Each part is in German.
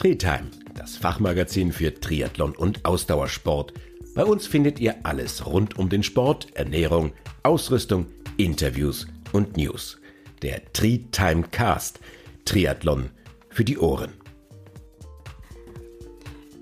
Treetime, das Fachmagazin für Triathlon und Ausdauersport. Bei uns findet ihr alles rund um den Sport, Ernährung, Ausrüstung, Interviews und News. Der Treetime Cast, Triathlon für die Ohren.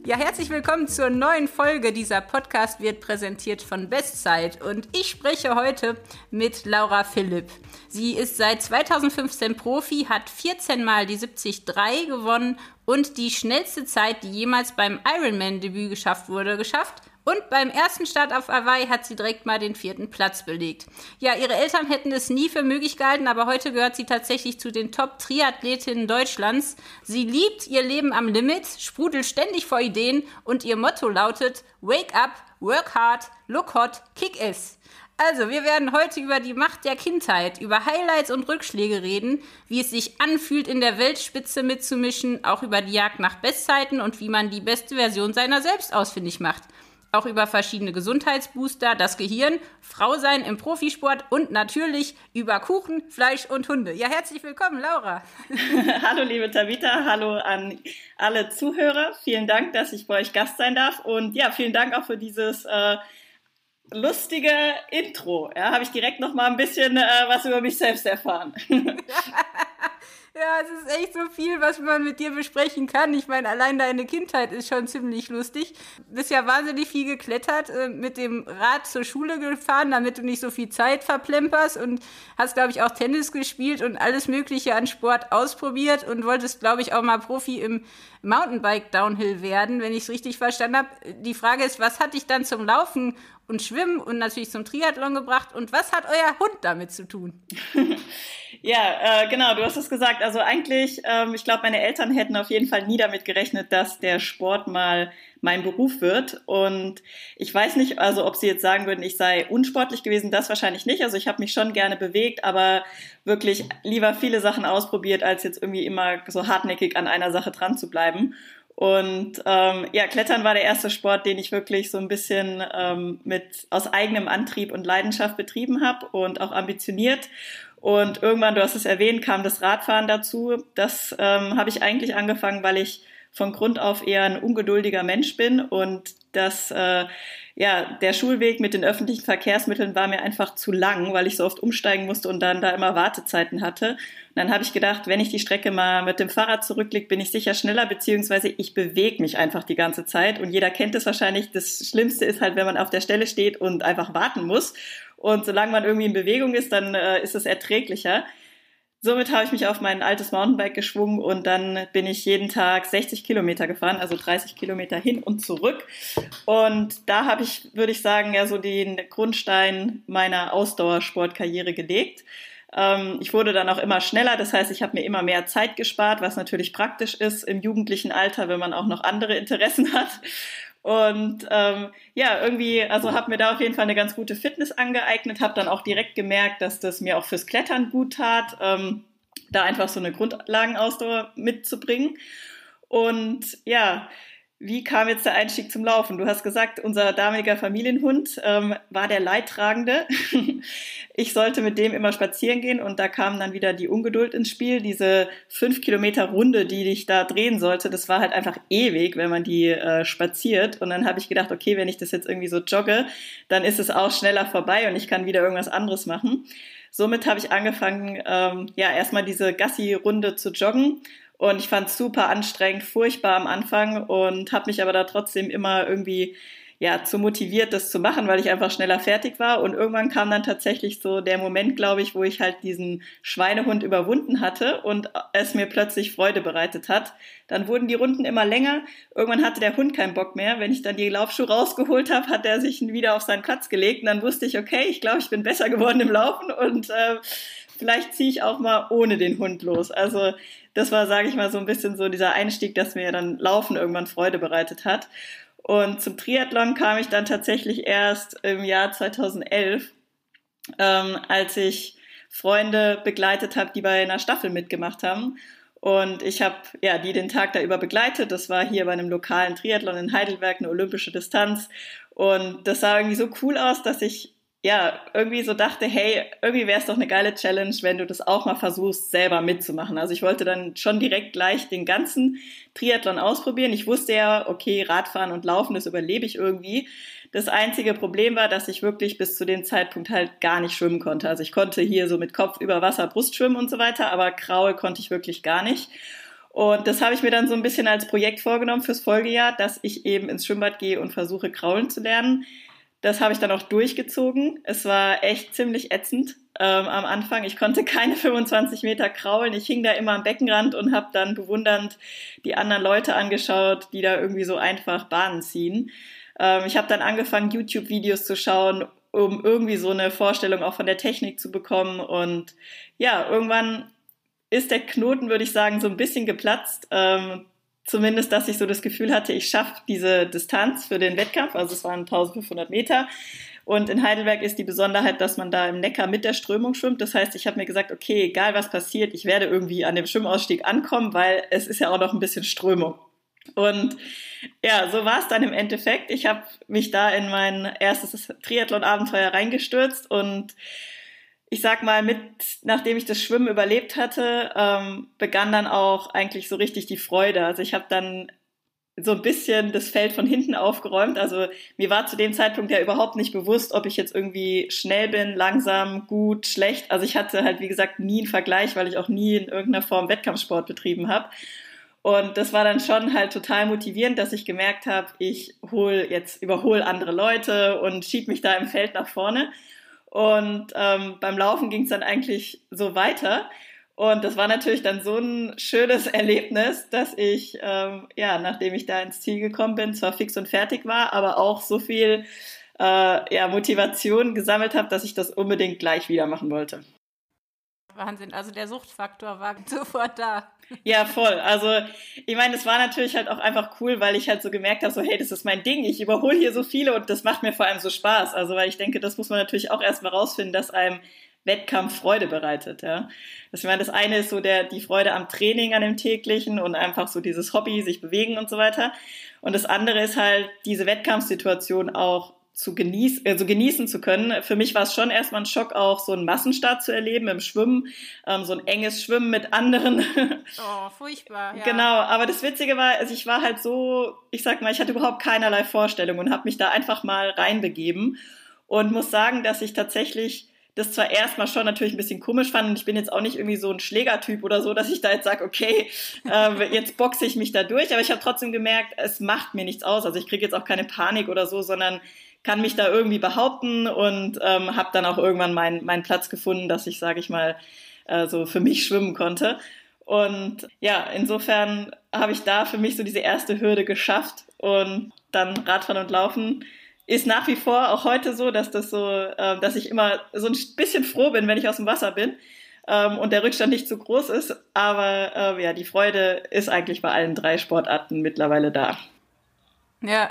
Ja, herzlich willkommen zur neuen Folge. Dieser Podcast wird präsentiert von Bestzeit und ich spreche heute mit Laura Philipp. Sie ist seit 2015 Profi, hat 14 Mal die 73 gewonnen und die schnellste Zeit, die jemals beim Ironman-Debüt geschafft wurde, geschafft und beim ersten Start auf Hawaii hat sie direkt mal den vierten Platz belegt. Ja, ihre Eltern hätten es nie für möglich gehalten, aber heute gehört sie tatsächlich zu den Top-Triathletinnen Deutschlands. Sie liebt ihr Leben am Limit, sprudelt ständig vor Ideen und ihr Motto lautet Wake up, work hard, look hot, kick ass. Also, wir werden heute über die Macht der Kindheit, über Highlights und Rückschläge reden, wie es sich anfühlt, in der Weltspitze mitzumischen, auch über die Jagd nach Bestzeiten und wie man die beste Version seiner selbst ausfindig macht auch über verschiedene Gesundheitsbooster, das Gehirn, Frau sein im Profisport und natürlich über Kuchen, Fleisch und Hunde. Ja, herzlich willkommen, Laura. hallo, liebe Tabita, hallo an alle Zuhörer. Vielen Dank, dass ich bei euch Gast sein darf und ja, vielen Dank auch für dieses äh, lustige Intro. Ja, habe ich direkt noch mal ein bisschen äh, was über mich selbst erfahren. Ja, es ist echt so viel, was man mit dir besprechen kann. Ich meine, allein deine Kindheit ist schon ziemlich lustig. Du bist ja wahnsinnig viel geklettert, äh, mit dem Rad zur Schule gefahren, damit du nicht so viel Zeit verplemperst und hast, glaube ich, auch Tennis gespielt und alles Mögliche an Sport ausprobiert und wolltest, glaube ich, auch mal Profi im Mountainbike Downhill werden, wenn ich es richtig verstanden habe. Die Frage ist, was hat dich dann zum Laufen und Schwimmen und natürlich zum Triathlon gebracht. Und was hat euer Hund damit zu tun? ja, äh, genau, du hast es gesagt. Also eigentlich, ähm, ich glaube, meine Eltern hätten auf jeden Fall nie damit gerechnet, dass der Sport mal mein Beruf wird. Und ich weiß nicht, also ob sie jetzt sagen würden, ich sei unsportlich gewesen, das wahrscheinlich nicht. Also ich habe mich schon gerne bewegt, aber wirklich lieber viele Sachen ausprobiert, als jetzt irgendwie immer so hartnäckig an einer Sache dran zu bleiben. Und ähm, ja, Klettern war der erste Sport, den ich wirklich so ein bisschen ähm, mit aus eigenem Antrieb und Leidenschaft betrieben habe und auch ambitioniert. Und irgendwann, du hast es erwähnt, kam das Radfahren dazu. Das ähm, habe ich eigentlich angefangen, weil ich von Grund auf eher ein ungeduldiger Mensch bin und das äh, ja der Schulweg mit den öffentlichen Verkehrsmitteln war mir einfach zu lang, weil ich so oft umsteigen musste und dann da immer Wartezeiten hatte. Und dann habe ich gedacht, wenn ich die Strecke mal mit dem Fahrrad zurücklege, bin ich sicher schneller, beziehungsweise ich bewege mich einfach die ganze Zeit. Und jeder kennt es wahrscheinlich. Das Schlimmste ist halt, wenn man auf der Stelle steht und einfach warten muss. Und solange man irgendwie in Bewegung ist, dann äh, ist es erträglicher. Somit habe ich mich auf mein altes Mountainbike geschwungen und dann bin ich jeden Tag 60 Kilometer gefahren, also 30 Kilometer hin und zurück. Und da habe ich, würde ich sagen, ja so den Grundstein meiner Ausdauersportkarriere gelegt. Ähm, ich wurde dann auch immer schneller, das heißt, ich habe mir immer mehr Zeit gespart, was natürlich praktisch ist im jugendlichen Alter, wenn man auch noch andere Interessen hat. Und ähm, ja, irgendwie, also habe mir da auf jeden Fall eine ganz gute Fitness angeeignet, habe dann auch direkt gemerkt, dass das mir auch fürs Klettern gut tat, ähm, da einfach so eine Grundlagenausdauer mitzubringen. Und ja, wie kam jetzt der Einstieg zum Laufen? Du hast gesagt, unser damaliger Familienhund ähm, war der Leidtragende. ich sollte mit dem immer spazieren gehen und da kam dann wieder die Ungeduld ins Spiel. Diese fünf Kilometer Runde, die ich da drehen sollte, das war halt einfach ewig, wenn man die äh, spaziert. Und dann habe ich gedacht, okay, wenn ich das jetzt irgendwie so jogge, dann ist es auch schneller vorbei und ich kann wieder irgendwas anderes machen. Somit habe ich angefangen, ähm, ja, erstmal diese Gassi-Runde zu joggen und ich fand es super anstrengend, furchtbar am Anfang und habe mich aber da trotzdem immer irgendwie ja zu motiviert, das zu machen, weil ich einfach schneller fertig war. Und irgendwann kam dann tatsächlich so der Moment, glaube ich, wo ich halt diesen Schweinehund überwunden hatte und es mir plötzlich Freude bereitet hat. Dann wurden die Runden immer länger. Irgendwann hatte der Hund keinen Bock mehr. Wenn ich dann die Laufschuhe rausgeholt habe, hat er sich wieder auf seinen Platz gelegt. Und dann wusste ich, okay, ich glaube, ich bin besser geworden im Laufen und äh, vielleicht ziehe ich auch mal ohne den Hund los. Also das war, sage ich mal, so ein bisschen so dieser Einstieg, dass mir dann Laufen irgendwann Freude bereitet hat. Und zum Triathlon kam ich dann tatsächlich erst im Jahr 2011, ähm, als ich Freunde begleitet habe, die bei einer Staffel mitgemacht haben. Und ich habe ja die den Tag da über begleitet. Das war hier bei einem lokalen Triathlon in Heidelberg, eine olympische Distanz. Und das sah irgendwie so cool aus, dass ich ja, irgendwie so dachte, hey, irgendwie wäre es doch eine geile Challenge, wenn du das auch mal versuchst, selber mitzumachen. Also ich wollte dann schon direkt gleich den ganzen Triathlon ausprobieren. Ich wusste ja, okay, Radfahren und Laufen, das überlebe ich irgendwie. Das einzige Problem war, dass ich wirklich bis zu dem Zeitpunkt halt gar nicht schwimmen konnte. Also ich konnte hier so mit Kopf über Wasser Brust schwimmen und so weiter, aber Kraul konnte ich wirklich gar nicht. Und das habe ich mir dann so ein bisschen als Projekt vorgenommen fürs Folgejahr, dass ich eben ins Schwimmbad gehe und versuche, kraulen zu lernen. Das habe ich dann auch durchgezogen. Es war echt ziemlich ätzend ähm, am Anfang. Ich konnte keine 25 Meter kraulen. Ich hing da immer am Beckenrand und habe dann bewundernd die anderen Leute angeschaut, die da irgendwie so einfach Bahnen ziehen. Ähm, ich habe dann angefangen, YouTube-Videos zu schauen, um irgendwie so eine Vorstellung auch von der Technik zu bekommen. Und ja, irgendwann ist der Knoten, würde ich sagen, so ein bisschen geplatzt. Ähm, zumindest, dass ich so das Gefühl hatte, ich schaffe diese Distanz für den Wettkampf. Also es waren 1500 Meter. Und in Heidelberg ist die Besonderheit, dass man da im Neckar mit der Strömung schwimmt. Das heißt, ich habe mir gesagt, okay, egal was passiert, ich werde irgendwie an dem Schwimmausstieg ankommen, weil es ist ja auch noch ein bisschen Strömung. Und ja, so war es dann im Endeffekt. Ich habe mich da in mein erstes Triathlon-Abenteuer reingestürzt und ich sag mal, mit, nachdem ich das Schwimmen überlebt hatte, ähm, begann dann auch eigentlich so richtig die Freude. Also ich habe dann so ein bisschen das Feld von hinten aufgeräumt. Also mir war zu dem Zeitpunkt ja überhaupt nicht bewusst, ob ich jetzt irgendwie schnell bin, langsam, gut, schlecht. Also ich hatte halt, wie gesagt, nie einen Vergleich, weil ich auch nie in irgendeiner Form Wettkampfsport betrieben habe. Und das war dann schon halt total motivierend, dass ich gemerkt habe, ich hol jetzt überhole andere Leute und schieb mich da im Feld nach vorne. Und ähm, beim Laufen ging es dann eigentlich so weiter. Und das war natürlich dann so ein schönes Erlebnis, dass ich, ähm, ja, nachdem ich da ins Ziel gekommen bin, zwar fix und fertig war, aber auch so viel äh, ja, Motivation gesammelt habe, dass ich das unbedingt gleich wieder machen wollte. Wahnsinn, also der Suchtfaktor war sofort da. Ja, voll. Also ich meine, es war natürlich halt auch einfach cool, weil ich halt so gemerkt habe, so hey, das ist mein Ding, ich überhole hier so viele und das macht mir vor allem so Spaß. Also weil ich denke, das muss man natürlich auch erstmal rausfinden, dass einem Wettkampf Freude bereitet. Ja. Das, ich meine, das eine ist so der, die Freude am Training, an dem täglichen und einfach so dieses Hobby, sich bewegen und so weiter. Und das andere ist halt diese Wettkampfsituation auch zu genießen, also genießen zu können. Für mich war es schon erstmal ein Schock, auch so einen Massenstart zu erleben im Schwimmen, ähm, so ein enges Schwimmen mit anderen. Oh, furchtbar. Ja. Genau, aber das Witzige war, also ich war halt so, ich sag mal, ich hatte überhaupt keinerlei Vorstellung und habe mich da einfach mal reinbegeben und muss sagen, dass ich tatsächlich das zwar erstmal schon natürlich ein bisschen komisch fand und ich bin jetzt auch nicht irgendwie so ein Schlägertyp oder so, dass ich da jetzt sage, okay, äh, jetzt boxe ich mich da durch, aber ich habe trotzdem gemerkt, es macht mir nichts aus. Also ich kriege jetzt auch keine Panik oder so, sondern kann mich da irgendwie behaupten und ähm, habe dann auch irgendwann meinen Platz gefunden, dass ich, sage ich mal, äh, so für mich schwimmen konnte. Und ja, insofern habe ich da für mich so diese erste Hürde geschafft und dann Radfahren und Laufen ist nach wie vor auch heute so, dass das so, äh, dass ich immer so ein bisschen froh bin, wenn ich aus dem Wasser bin ähm, und der Rückstand nicht zu groß ist. Aber äh, ja, die Freude ist eigentlich bei allen drei Sportarten mittlerweile da. Ja,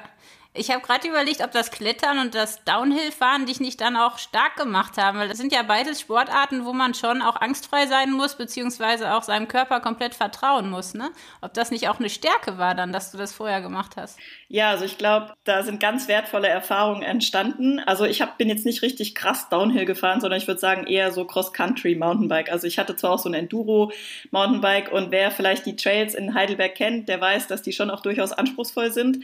ich habe gerade überlegt, ob das Klettern und das Downhill-Fahren dich nicht dann auch stark gemacht haben, weil das sind ja beides Sportarten, wo man schon auch angstfrei sein muss, beziehungsweise auch seinem Körper komplett vertrauen muss. Ne? Ob das nicht auch eine Stärke war dann, dass du das vorher gemacht hast? Ja, also ich glaube, da sind ganz wertvolle Erfahrungen entstanden. Also ich hab, bin jetzt nicht richtig krass Downhill gefahren, sondern ich würde sagen eher so Cross-Country Mountainbike. Also ich hatte zwar auch so ein Enduro Mountainbike und wer vielleicht die Trails in Heidelberg kennt, der weiß, dass die schon auch durchaus anspruchsvoll sind.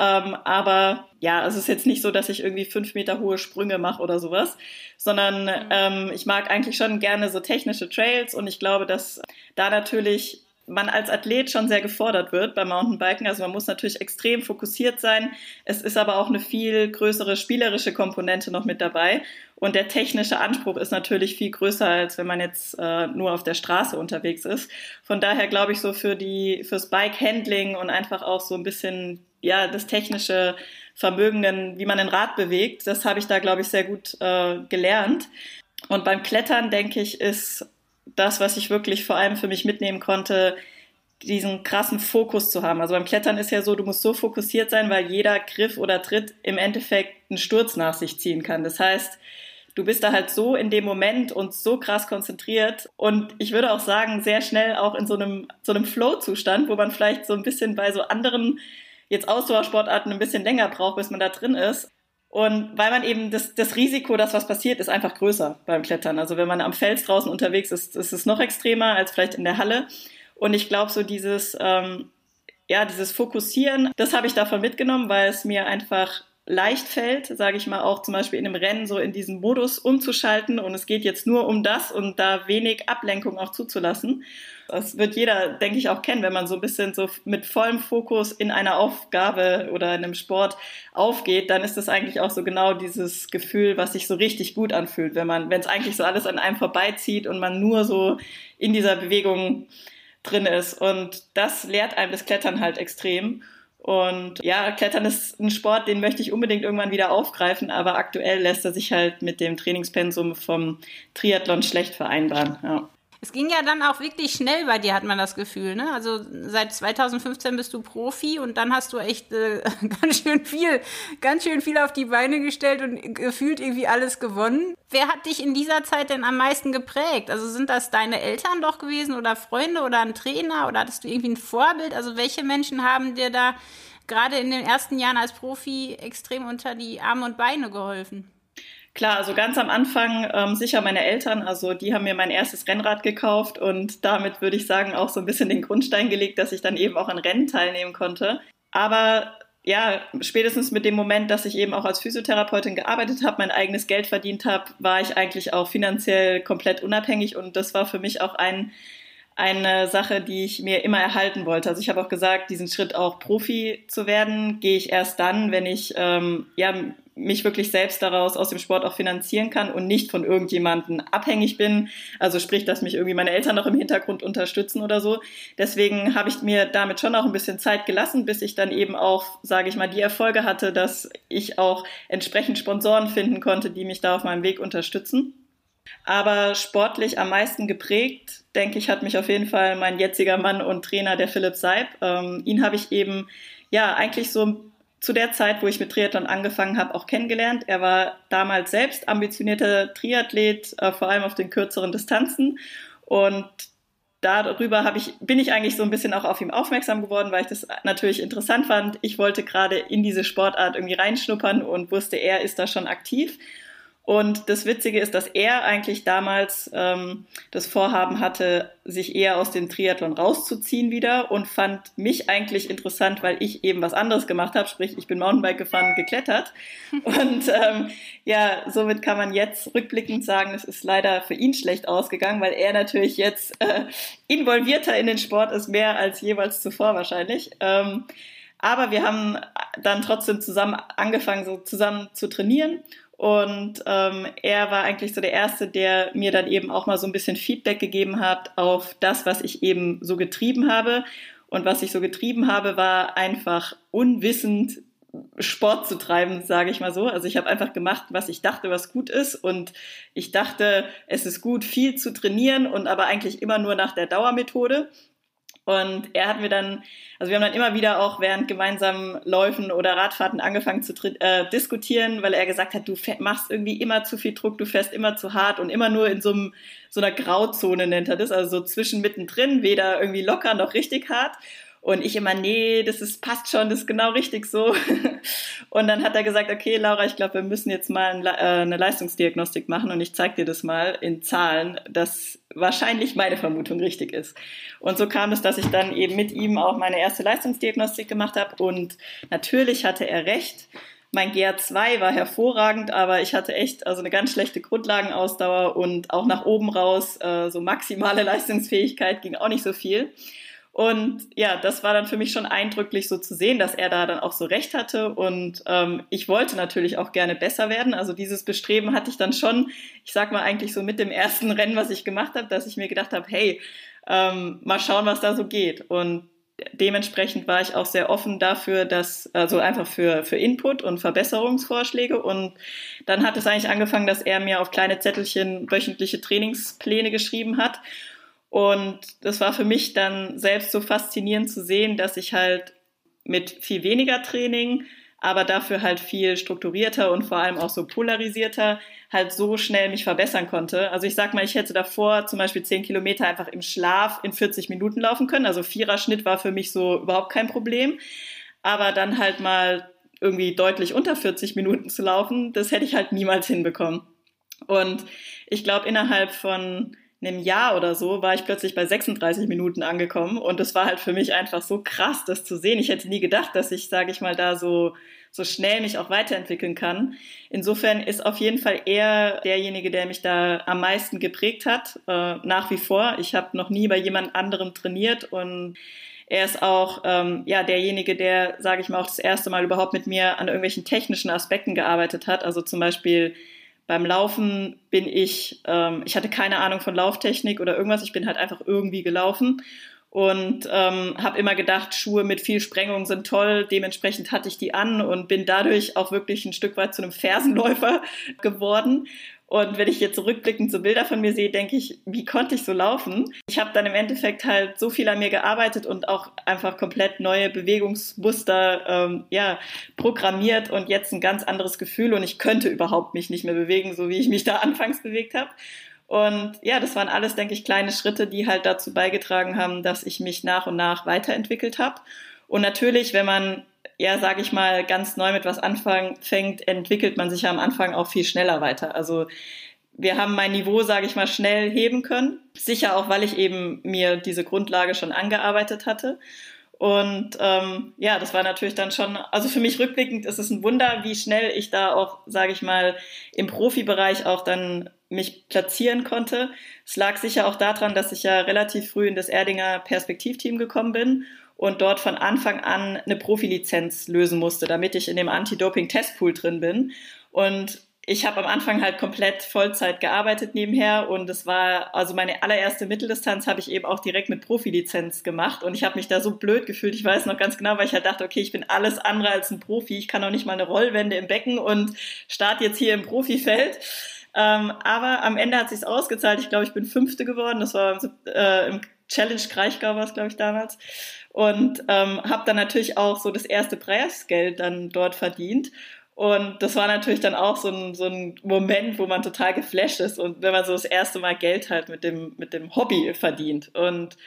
Ähm, aber ja, es ist jetzt nicht so, dass ich irgendwie fünf Meter hohe Sprünge mache oder sowas, sondern mhm. ähm, ich mag eigentlich schon gerne so technische Trails und ich glaube, dass da natürlich man als Athlet schon sehr gefordert wird beim Mountainbiken. Also man muss natürlich extrem fokussiert sein. Es ist aber auch eine viel größere spielerische Komponente noch mit dabei. Und der technische Anspruch ist natürlich viel größer, als wenn man jetzt äh, nur auf der Straße unterwegs ist. Von daher glaube ich so für die, fürs Bike-Handling und einfach auch so ein bisschen ja, das technische Vermögen, wie man ein Rad bewegt, das habe ich da, glaube ich, sehr gut äh, gelernt. Und beim Klettern, denke ich, ist das, was ich wirklich vor allem für mich mitnehmen konnte, diesen krassen Fokus zu haben. Also beim Klettern ist ja so, du musst so fokussiert sein, weil jeder Griff oder Tritt im Endeffekt einen Sturz nach sich ziehen kann. Das heißt, du bist da halt so in dem Moment und so krass konzentriert und ich würde auch sagen, sehr schnell auch in so einem, so einem Flow-Zustand, wo man vielleicht so ein bisschen bei so anderen jetzt Ausdauersportarten ein bisschen länger braucht, bis man da drin ist. Und weil man eben das, das Risiko, dass was passiert, ist einfach größer beim Klettern. Also wenn man am Fels draußen unterwegs ist, ist es noch extremer als vielleicht in der Halle. Und ich glaube, so dieses, ähm, ja, dieses Fokussieren, das habe ich davon mitgenommen, weil es mir einfach leicht fällt, sage ich mal, auch zum Beispiel in einem Rennen so in diesen Modus umzuschalten und es geht jetzt nur um das und da wenig Ablenkung auch zuzulassen. Das wird jeder, denke ich, auch kennen, wenn man so ein bisschen so mit vollem Fokus in einer Aufgabe oder in einem Sport aufgeht, dann ist das eigentlich auch so genau dieses Gefühl, was sich so richtig gut anfühlt, wenn man, wenn es eigentlich so alles an einem vorbeizieht und man nur so in dieser Bewegung drin ist. Und das lehrt einem das Klettern halt extrem. Und ja, Klettern ist ein Sport, den möchte ich unbedingt irgendwann wieder aufgreifen, aber aktuell lässt er sich halt mit dem Trainingspensum vom Triathlon schlecht vereinbaren. Ja. Es ging ja dann auch wirklich schnell bei dir, hat man das Gefühl. Ne? Also seit 2015 bist du Profi und dann hast du echt äh, ganz schön viel, ganz schön viel auf die Beine gestellt und gefühlt irgendwie alles gewonnen. Wer hat dich in dieser Zeit denn am meisten geprägt? Also sind das deine Eltern doch gewesen oder Freunde oder ein Trainer oder hattest du irgendwie ein Vorbild? Also welche Menschen haben dir da gerade in den ersten Jahren als Profi extrem unter die Arme und Beine geholfen? Klar, also ganz am Anfang ähm, sicher meine Eltern, also die haben mir mein erstes Rennrad gekauft und damit würde ich sagen auch so ein bisschen den Grundstein gelegt, dass ich dann eben auch an Rennen teilnehmen konnte. Aber ja, spätestens mit dem Moment, dass ich eben auch als Physiotherapeutin gearbeitet habe, mein eigenes Geld verdient habe, war ich eigentlich auch finanziell komplett unabhängig und das war für mich auch ein eine Sache, die ich mir immer erhalten wollte. Also ich habe auch gesagt, diesen Schritt auch Profi zu werden, gehe ich erst dann, wenn ich ähm, ja, mich wirklich selbst daraus aus dem Sport auch finanzieren kann und nicht von irgendjemandem abhängig bin. Also sprich, dass mich irgendwie meine Eltern noch im Hintergrund unterstützen oder so. Deswegen habe ich mir damit schon auch ein bisschen Zeit gelassen, bis ich dann eben auch, sage ich mal, die Erfolge hatte, dass ich auch entsprechend Sponsoren finden konnte, die mich da auf meinem Weg unterstützen. Aber sportlich am meisten geprägt, denke ich, hat mich auf jeden Fall mein jetziger Mann und Trainer, der Philipp Seib. Ähm, ihn habe ich eben ja eigentlich so zu der Zeit, wo ich mit Triathlon angefangen habe, auch kennengelernt. Er war damals selbst ambitionierter Triathlet, äh, vor allem auf den kürzeren Distanzen. Und darüber ich, bin ich eigentlich so ein bisschen auch auf ihn aufmerksam geworden, weil ich das natürlich interessant fand. Ich wollte gerade in diese Sportart irgendwie reinschnuppern und wusste, er ist da schon aktiv. Und das Witzige ist, dass er eigentlich damals ähm, das Vorhaben hatte, sich eher aus dem Triathlon rauszuziehen wieder und fand mich eigentlich interessant, weil ich eben was anderes gemacht habe, sprich ich bin Mountainbike gefahren, geklettert. Und ähm, ja, somit kann man jetzt rückblickend sagen, es ist leider für ihn schlecht ausgegangen, weil er natürlich jetzt äh, involvierter in den Sport ist, mehr als jeweils zuvor wahrscheinlich. Ähm, aber wir haben dann trotzdem zusammen angefangen, so zusammen zu trainieren und ähm, er war eigentlich so der Erste, der mir dann eben auch mal so ein bisschen Feedback gegeben hat auf das, was ich eben so getrieben habe. Und was ich so getrieben habe, war einfach unwissend Sport zu treiben, sage ich mal so. Also ich habe einfach gemacht, was ich dachte, was gut ist. Und ich dachte, es ist gut, viel zu trainieren und aber eigentlich immer nur nach der Dauermethode. Und er hat mir dann, also wir haben dann immer wieder auch während gemeinsamen Läufen oder Radfahrten angefangen zu äh, diskutieren, weil er gesagt hat, du machst irgendwie immer zu viel Druck, du fährst immer zu hart und immer nur in so, einem, so einer Grauzone nennt er das, also so zwischen mittendrin, weder irgendwie locker noch richtig hart. Und ich immer, nee, das ist, passt schon, das ist genau richtig so. Und dann hat er gesagt, okay, Laura, ich glaube, wir müssen jetzt mal äh, eine Leistungsdiagnostik machen und ich zeige dir das mal in Zahlen, dass wahrscheinlich meine Vermutung richtig ist. Und so kam es, dass ich dann eben mit ihm auch meine erste Leistungsdiagnostik gemacht habe. Und natürlich hatte er recht. Mein GR2 war hervorragend, aber ich hatte echt also eine ganz schlechte Grundlagenausdauer und auch nach oben raus äh, so maximale Leistungsfähigkeit ging auch nicht so viel. Und ja, das war dann für mich schon eindrücklich so zu sehen, dass er da dann auch so recht hatte. Und ähm, ich wollte natürlich auch gerne besser werden. Also dieses Bestreben hatte ich dann schon, ich sag mal eigentlich so mit dem ersten Rennen, was ich gemacht habe, dass ich mir gedacht habe, hey, ähm, mal schauen, was da so geht. Und dementsprechend war ich auch sehr offen dafür, dass, also einfach für, für Input und Verbesserungsvorschläge. Und dann hat es eigentlich angefangen, dass er mir auf kleine Zettelchen wöchentliche Trainingspläne geschrieben hat. Und das war für mich dann selbst so faszinierend zu sehen, dass ich halt mit viel weniger Training, aber dafür halt viel strukturierter und vor allem auch so polarisierter halt so schnell mich verbessern konnte. Also ich sag mal, ich hätte davor zum Beispiel zehn Kilometer einfach im Schlaf in 40 Minuten laufen können. Also Viererschnitt war für mich so überhaupt kein Problem. Aber dann halt mal irgendwie deutlich unter 40 Minuten zu laufen, das hätte ich halt niemals hinbekommen. Und ich glaube, innerhalb von einem Jahr oder so war ich plötzlich bei 36 Minuten angekommen und es war halt für mich einfach so krass, das zu sehen. Ich hätte nie gedacht, dass ich, sage ich mal, da so so schnell mich auch weiterentwickeln kann. Insofern ist auf jeden Fall er derjenige, der mich da am meisten geprägt hat, äh, nach wie vor. Ich habe noch nie bei jemand anderem trainiert und er ist auch ähm, ja derjenige, der, sage ich mal, auch das erste Mal überhaupt mit mir an irgendwelchen technischen Aspekten gearbeitet hat. Also zum Beispiel beim Laufen bin ich, ähm, ich hatte keine Ahnung von Lauftechnik oder irgendwas, ich bin halt einfach irgendwie gelaufen und ähm, habe immer gedacht, Schuhe mit viel Sprengung sind toll. Dementsprechend hatte ich die an und bin dadurch auch wirklich ein Stück weit zu einem Fersenläufer geworden. Und wenn ich jetzt zurückblickend so Bilder von mir sehe, denke ich, wie konnte ich so laufen? Ich habe dann im Endeffekt halt so viel an mir gearbeitet und auch einfach komplett neue Bewegungsmuster ähm, ja, programmiert und jetzt ein ganz anderes Gefühl und ich könnte überhaupt mich nicht mehr bewegen, so wie ich mich da anfangs bewegt habe. Und ja, das waren alles, denke ich, kleine Schritte, die halt dazu beigetragen haben, dass ich mich nach und nach weiterentwickelt habe. Und natürlich, wenn man, ja, sage ich mal, ganz neu mit was anfängt, entwickelt man sich ja am Anfang auch viel schneller weiter. Also wir haben mein Niveau, sage ich mal, schnell heben können. Sicher auch, weil ich eben mir diese Grundlage schon angearbeitet hatte. Und ähm, ja, das war natürlich dann schon, also für mich rückblickend ist es ein Wunder, wie schnell ich da auch, sage ich mal, im Profibereich auch dann mich platzieren konnte. Es lag sicher auch daran, dass ich ja relativ früh in das Erdinger Perspektivteam gekommen bin und dort von Anfang an eine Profilizenz lösen musste, damit ich in dem Anti-Doping-Testpool drin bin. Und ich habe am Anfang halt komplett Vollzeit gearbeitet nebenher und es war also meine allererste Mitteldistanz habe ich eben auch direkt mit Profilizenz gemacht und ich habe mich da so blöd gefühlt. Ich weiß noch ganz genau, weil ich halt dachte, okay, ich bin alles andere als ein Profi. Ich kann auch nicht mal eine Rollwende im Becken und starte jetzt hier im Profifeld. Ähm, aber am Ende hat sich's ausgezahlt. Ich glaube, ich bin Fünfte geworden. Das war äh, im Challenge Kraichgau war es, glaube ich, damals. Und ähm, habe dann natürlich auch so das erste Preisgeld dann dort verdient. Und das war natürlich dann auch so ein, so ein Moment, wo man total geflasht ist und wenn man so das erste Mal Geld halt mit dem, mit dem Hobby verdient. Und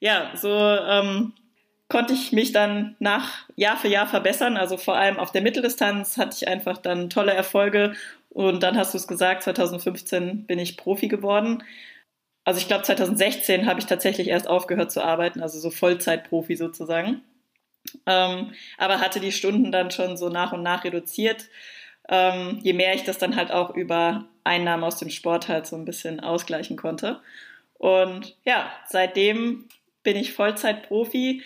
ja, so ähm, konnte ich mich dann nach Jahr für Jahr verbessern. Also vor allem auf der Mitteldistanz hatte ich einfach dann tolle Erfolge und dann hast du es gesagt, 2015 bin ich Profi geworden. Also ich glaube, 2016 habe ich tatsächlich erst aufgehört zu arbeiten, also so Vollzeitprofi sozusagen. Ähm, aber hatte die Stunden dann schon so nach und nach reduziert, ähm, je mehr ich das dann halt auch über Einnahmen aus dem Sport halt so ein bisschen ausgleichen konnte. Und ja, seitdem bin ich Vollzeitprofi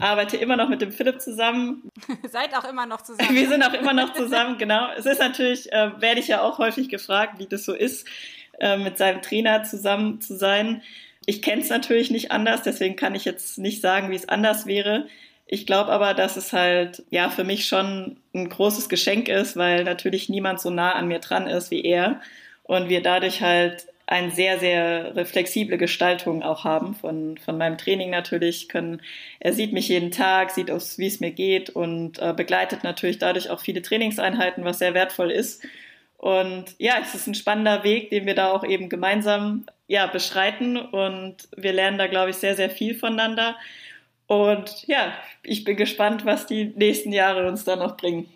arbeite immer noch mit dem Philipp zusammen. Seid auch immer noch zusammen. Wir sind auch immer noch zusammen, genau. Es ist natürlich, äh, werde ich ja auch häufig gefragt, wie das so ist, äh, mit seinem Trainer zusammen zu sein. Ich kenne es natürlich nicht anders, deswegen kann ich jetzt nicht sagen, wie es anders wäre. Ich glaube aber, dass es halt ja für mich schon ein großes Geschenk ist, weil natürlich niemand so nah an mir dran ist wie er und wir dadurch halt eine sehr, sehr flexible Gestaltung auch haben von, von meinem Training natürlich. Können, er sieht mich jeden Tag, sieht, wie es mir geht und äh, begleitet natürlich dadurch auch viele Trainingseinheiten, was sehr wertvoll ist. Und ja, es ist ein spannender Weg, den wir da auch eben gemeinsam ja, beschreiten und wir lernen da, glaube ich, sehr, sehr viel voneinander. Und ja, ich bin gespannt, was die nächsten Jahre uns da noch bringen.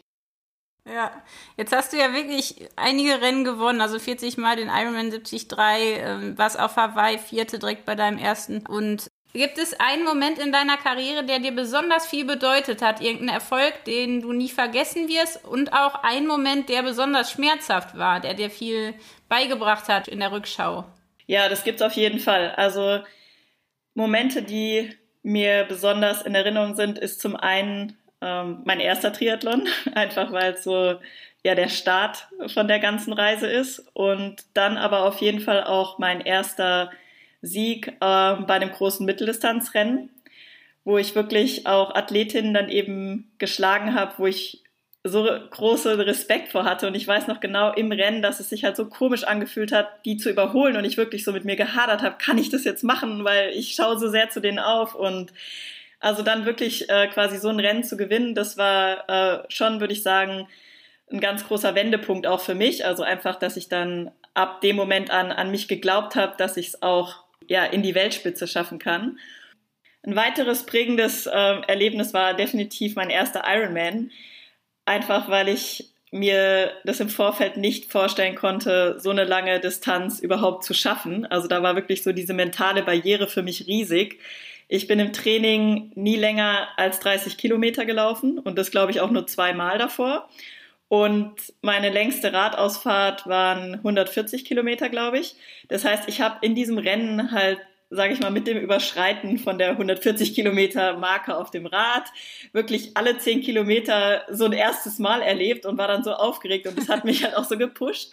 Ja, jetzt hast du ja wirklich einige Rennen gewonnen, also 40 Mal den Ironman 73, ähm, was auf Hawaii, vierte direkt bei deinem ersten. Und gibt es einen Moment in deiner Karriere, der dir besonders viel bedeutet hat, irgendeinen Erfolg, den du nie vergessen wirst und auch einen Moment, der besonders schmerzhaft war, der dir viel beigebracht hat in der Rückschau? Ja, das gibt's auf jeden Fall. Also Momente, die mir besonders in Erinnerung sind, ist zum einen ähm, mein erster Triathlon, einfach weil es so ja der Start von der ganzen Reise ist und dann aber auf jeden Fall auch mein erster Sieg äh, bei dem großen Mitteldistanzrennen, wo ich wirklich auch Athletinnen dann eben geschlagen habe, wo ich so großen Respekt vor hatte. Und ich weiß noch genau im Rennen, dass es sich halt so komisch angefühlt hat, die zu überholen. Und ich wirklich so mit mir gehadert habe, kann ich das jetzt machen, weil ich schaue so sehr zu denen auf. Und also dann wirklich äh, quasi so ein Rennen zu gewinnen, das war äh, schon, würde ich sagen, ein ganz großer Wendepunkt auch für mich. Also einfach, dass ich dann ab dem Moment an an mich geglaubt habe, dass ich es auch ja in die Weltspitze schaffen kann. Ein weiteres prägendes äh, Erlebnis war definitiv mein erster Ironman. einfach weil ich mir das im Vorfeld nicht vorstellen konnte, so eine lange Distanz überhaupt zu schaffen. Also da war wirklich so diese mentale Barriere für mich riesig. Ich bin im Training nie länger als 30 Kilometer gelaufen und das glaube ich auch nur zweimal davor. Und meine längste Radausfahrt waren 140 Kilometer, glaube ich. Das heißt, ich habe in diesem Rennen halt sage ich mal, mit dem Überschreiten von der 140 Kilometer Marke auf dem Rad wirklich alle zehn Kilometer so ein erstes Mal erlebt und war dann so aufgeregt und das hat mich halt auch so gepusht.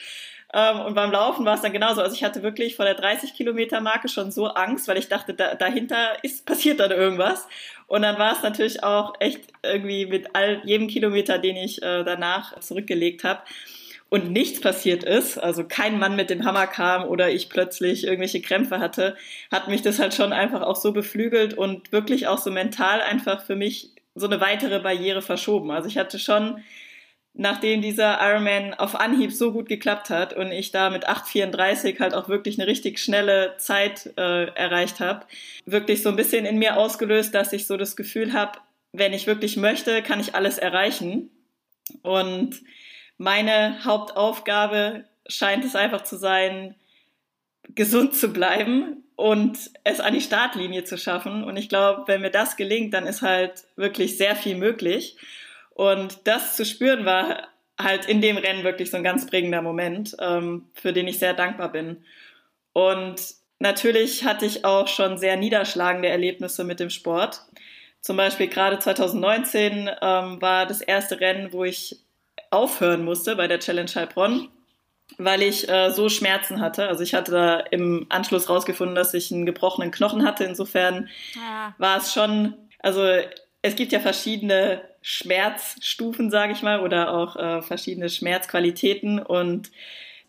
Ähm, und beim Laufen war es dann genauso. Also ich hatte wirklich vor der 30 Kilometer Marke schon so Angst, weil ich dachte, da, dahinter ist, passiert dann irgendwas. Und dann war es natürlich auch echt irgendwie mit all, jedem Kilometer, den ich äh, danach zurückgelegt habe, und nichts passiert ist, also kein Mann mit dem Hammer kam oder ich plötzlich irgendwelche Krämpfe hatte, hat mich das halt schon einfach auch so beflügelt und wirklich auch so mental einfach für mich so eine weitere Barriere verschoben. Also ich hatte schon, nachdem dieser Ironman auf Anhieb so gut geklappt hat und ich da mit 8,34 halt auch wirklich eine richtig schnelle Zeit äh, erreicht habe, wirklich so ein bisschen in mir ausgelöst, dass ich so das Gefühl habe, wenn ich wirklich möchte, kann ich alles erreichen. Und meine Hauptaufgabe scheint es einfach zu sein, gesund zu bleiben und es an die Startlinie zu schaffen. Und ich glaube, wenn mir das gelingt, dann ist halt wirklich sehr viel möglich. Und das zu spüren war halt in dem Rennen wirklich so ein ganz prägender Moment, ähm, für den ich sehr dankbar bin. Und natürlich hatte ich auch schon sehr niederschlagende Erlebnisse mit dem Sport. Zum Beispiel gerade 2019 ähm, war das erste Rennen, wo ich aufhören musste bei der Challenge Heilbronn, weil ich äh, so Schmerzen hatte. Also ich hatte da im Anschluss rausgefunden, dass ich einen gebrochenen Knochen hatte. Insofern ja. war es schon, also es gibt ja verschiedene Schmerzstufen, sage ich mal, oder auch äh, verschiedene Schmerzqualitäten und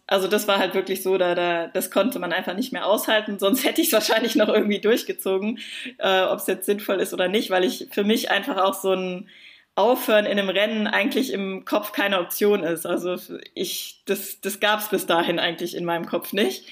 also das war halt wirklich so, da, da das konnte man einfach nicht mehr aushalten. Sonst hätte ich es wahrscheinlich noch irgendwie durchgezogen, äh, ob es jetzt sinnvoll ist oder nicht, weil ich für mich einfach auch so ein Aufhören in einem Rennen eigentlich im Kopf keine Option ist. Also ich, das, das gab es bis dahin eigentlich in meinem Kopf nicht.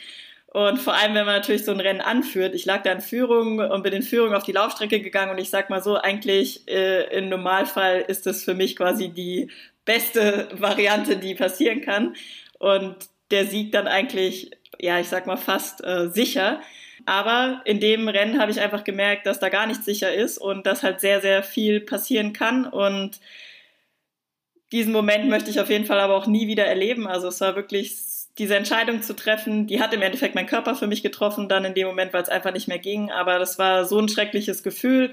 Und vor allem, wenn man natürlich so ein Rennen anführt. Ich lag da in Führung und bin in Führung auf die Laufstrecke gegangen und ich sag mal so, eigentlich äh, im Normalfall ist das für mich quasi die beste Variante, die passieren kann. Und der Sieg dann eigentlich, ja, ich sag mal fast äh, sicher. Aber in dem Rennen habe ich einfach gemerkt, dass da gar nichts sicher ist und dass halt sehr, sehr viel passieren kann. Und diesen Moment möchte ich auf jeden Fall aber auch nie wieder erleben. Also es war wirklich diese Entscheidung zu treffen, die hat im Endeffekt mein Körper für mich getroffen, dann in dem Moment, weil es einfach nicht mehr ging. Aber das war so ein schreckliches Gefühl.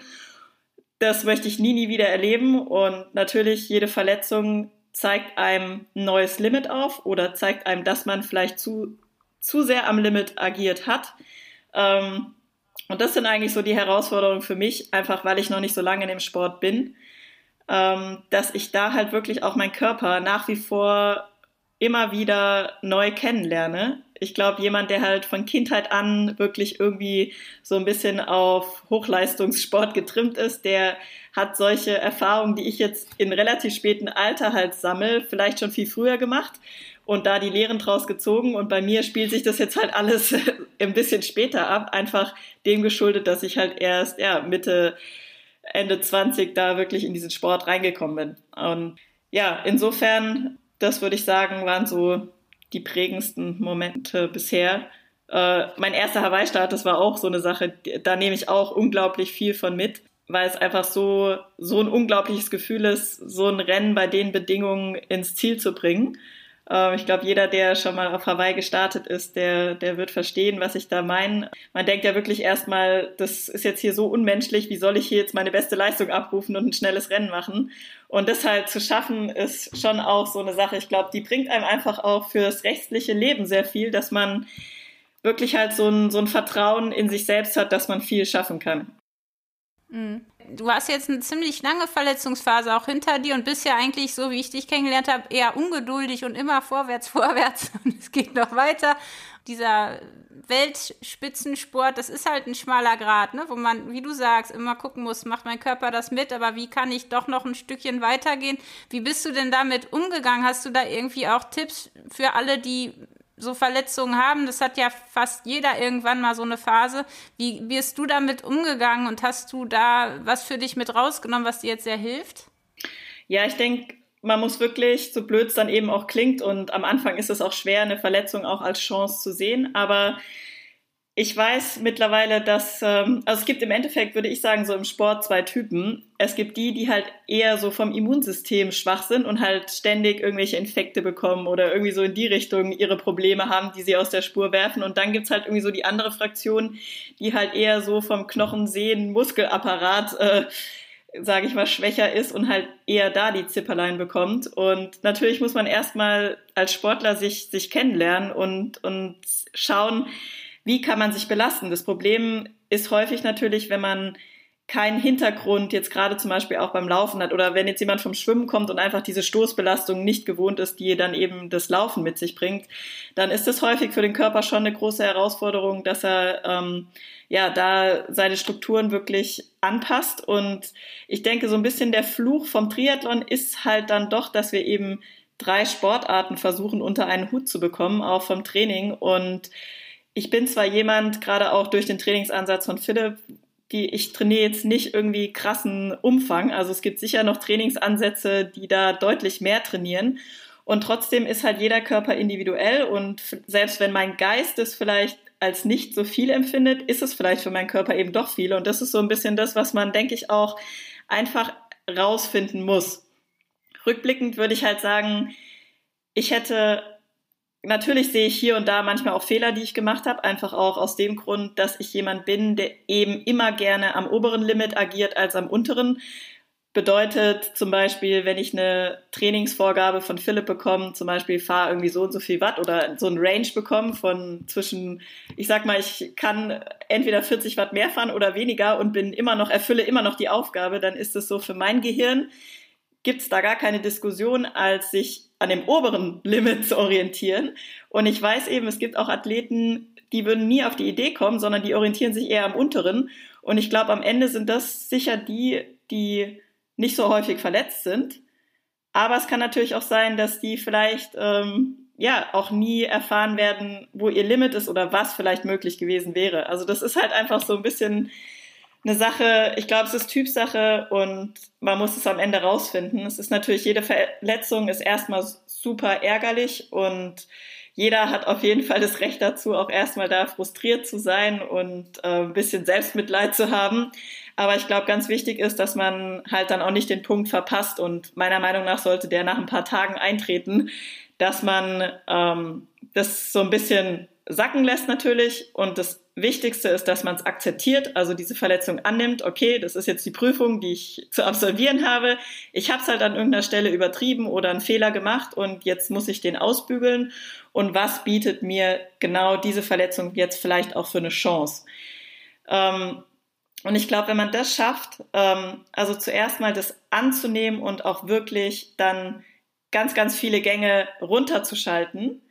Das möchte ich nie, nie wieder erleben. Und natürlich, jede Verletzung zeigt einem ein neues Limit auf oder zeigt einem, dass man vielleicht zu, zu sehr am Limit agiert hat. Ähm, und das sind eigentlich so die Herausforderungen für mich, einfach weil ich noch nicht so lange in dem Sport bin, ähm, dass ich da halt wirklich auch meinen Körper nach wie vor immer wieder neu kennenlerne. Ich glaube, jemand, der halt von Kindheit an wirklich irgendwie so ein bisschen auf Hochleistungssport getrimmt ist, der hat solche Erfahrungen, die ich jetzt in relativ spätem Alter halt sammle, vielleicht schon viel früher gemacht und da die Lehren draus gezogen. Und bei mir spielt sich das jetzt halt alles ein bisschen später ab, einfach dem geschuldet, dass ich halt erst ja, Mitte, Ende 20 da wirklich in diesen Sport reingekommen bin. Und ja, insofern, das würde ich sagen, waren so die prägendsten Momente bisher. Äh, mein erster Hawaii-Start, das war auch so eine Sache, da nehme ich auch unglaublich viel von mit, weil es einfach so, so ein unglaubliches Gefühl ist, so ein Rennen bei den Bedingungen ins Ziel zu bringen. Ähm, ich glaube, jeder, der schon mal auf Hawaii gestartet ist, der, der wird verstehen, was ich da meine. Man denkt ja wirklich erstmal, das ist jetzt hier so unmenschlich, wie soll ich hier jetzt meine beste Leistung abrufen und ein schnelles Rennen machen? Und das halt zu schaffen, ist schon auch so eine Sache. Ich glaube, die bringt einem einfach auch fürs rechtliche Leben sehr viel, dass man wirklich halt so ein, so ein Vertrauen in sich selbst hat, dass man viel schaffen kann. Mhm du hast jetzt eine ziemlich lange Verletzungsphase auch hinter dir und bist ja eigentlich, so wie ich dich kennengelernt habe, eher ungeduldig und immer vorwärts, vorwärts und es geht noch weiter. Dieser Weltspitzensport, das ist halt ein schmaler Grad, ne? wo man, wie du sagst, immer gucken muss, macht mein Körper das mit, aber wie kann ich doch noch ein Stückchen weitergehen? Wie bist du denn damit umgegangen? Hast du da irgendwie auch Tipps für alle, die so Verletzungen haben. Das hat ja fast jeder irgendwann mal so eine Phase. Wie bist du damit umgegangen und hast du da was für dich mit rausgenommen, was dir jetzt sehr hilft? Ja, ich denke, man muss wirklich, so blöd es dann eben auch klingt, und am Anfang ist es auch schwer, eine Verletzung auch als Chance zu sehen, aber ich weiß mittlerweile, dass, ähm, also es gibt im Endeffekt, würde ich sagen, so im Sport zwei Typen. Es gibt die, die halt eher so vom Immunsystem schwach sind und halt ständig irgendwelche Infekte bekommen oder irgendwie so in die Richtung ihre Probleme haben, die sie aus der Spur werfen. Und dann gibt's halt irgendwie so die andere Fraktion, die halt eher so vom Knochen, Sehnen, Muskelapparat, äh, sage ich mal, schwächer ist und halt eher da die Zipperlein bekommt. Und natürlich muss man erstmal als Sportler sich, sich kennenlernen und, und schauen, wie kann man sich belasten? Das Problem ist häufig natürlich, wenn man keinen Hintergrund jetzt gerade zum Beispiel auch beim Laufen hat oder wenn jetzt jemand vom Schwimmen kommt und einfach diese Stoßbelastung nicht gewohnt ist, die dann eben das Laufen mit sich bringt, dann ist es häufig für den Körper schon eine große Herausforderung, dass er ähm, ja da seine Strukturen wirklich anpasst. Und ich denke, so ein bisschen der Fluch vom Triathlon ist halt dann doch, dass wir eben drei Sportarten versuchen unter einen Hut zu bekommen, auch vom Training und ich bin zwar jemand, gerade auch durch den Trainingsansatz von Philipp, die, ich trainiere jetzt nicht irgendwie krassen Umfang. Also es gibt sicher noch Trainingsansätze, die da deutlich mehr trainieren. Und trotzdem ist halt jeder Körper individuell und selbst wenn mein Geist es vielleicht als nicht so viel empfindet, ist es vielleicht für meinen Körper eben doch viel. Und das ist so ein bisschen das, was man, denke ich, auch einfach rausfinden muss. Rückblickend würde ich halt sagen, ich hätte natürlich sehe ich hier und da manchmal auch Fehler, die ich gemacht habe, einfach auch aus dem Grund, dass ich jemand bin, der eben immer gerne am oberen Limit agiert als am unteren. Bedeutet zum Beispiel, wenn ich eine Trainingsvorgabe von Philipp bekomme, zum Beispiel fahr irgendwie so und so viel Watt oder so ein Range bekomme von zwischen, ich sag mal, ich kann entweder 40 Watt mehr fahren oder weniger und bin immer noch, erfülle immer noch die Aufgabe, dann ist es so für mein Gehirn, gibt es da gar keine Diskussion, als sich an dem oberen Limit zu orientieren. Und ich weiß eben, es gibt auch Athleten, die würden nie auf die Idee kommen, sondern die orientieren sich eher am unteren. Und ich glaube, am Ende sind das sicher die, die nicht so häufig verletzt sind. Aber es kann natürlich auch sein, dass die vielleicht ähm, ja auch nie erfahren werden, wo ihr Limit ist oder was vielleicht möglich gewesen wäre. Also das ist halt einfach so ein bisschen eine Sache, ich glaube, es ist Typsache und man muss es am Ende rausfinden. Es ist natürlich, jede Verletzung ist erstmal super ärgerlich und jeder hat auf jeden Fall das Recht dazu, auch erstmal da frustriert zu sein und äh, ein bisschen Selbstmitleid zu haben. Aber ich glaube, ganz wichtig ist, dass man halt dann auch nicht den Punkt verpasst und meiner Meinung nach sollte der nach ein paar Tagen eintreten, dass man ähm, das so ein bisschen sacken lässt natürlich und das Wichtigste ist, dass man es akzeptiert, also diese Verletzung annimmt. Okay, das ist jetzt die Prüfung, die ich zu absolvieren habe. Ich habe es halt an irgendeiner Stelle übertrieben oder einen Fehler gemacht und jetzt muss ich den ausbügeln. Und was bietet mir genau diese Verletzung jetzt vielleicht auch für eine Chance? Ähm, und ich glaube, wenn man das schafft, ähm, also zuerst mal das anzunehmen und auch wirklich dann ganz, ganz viele Gänge runterzuschalten,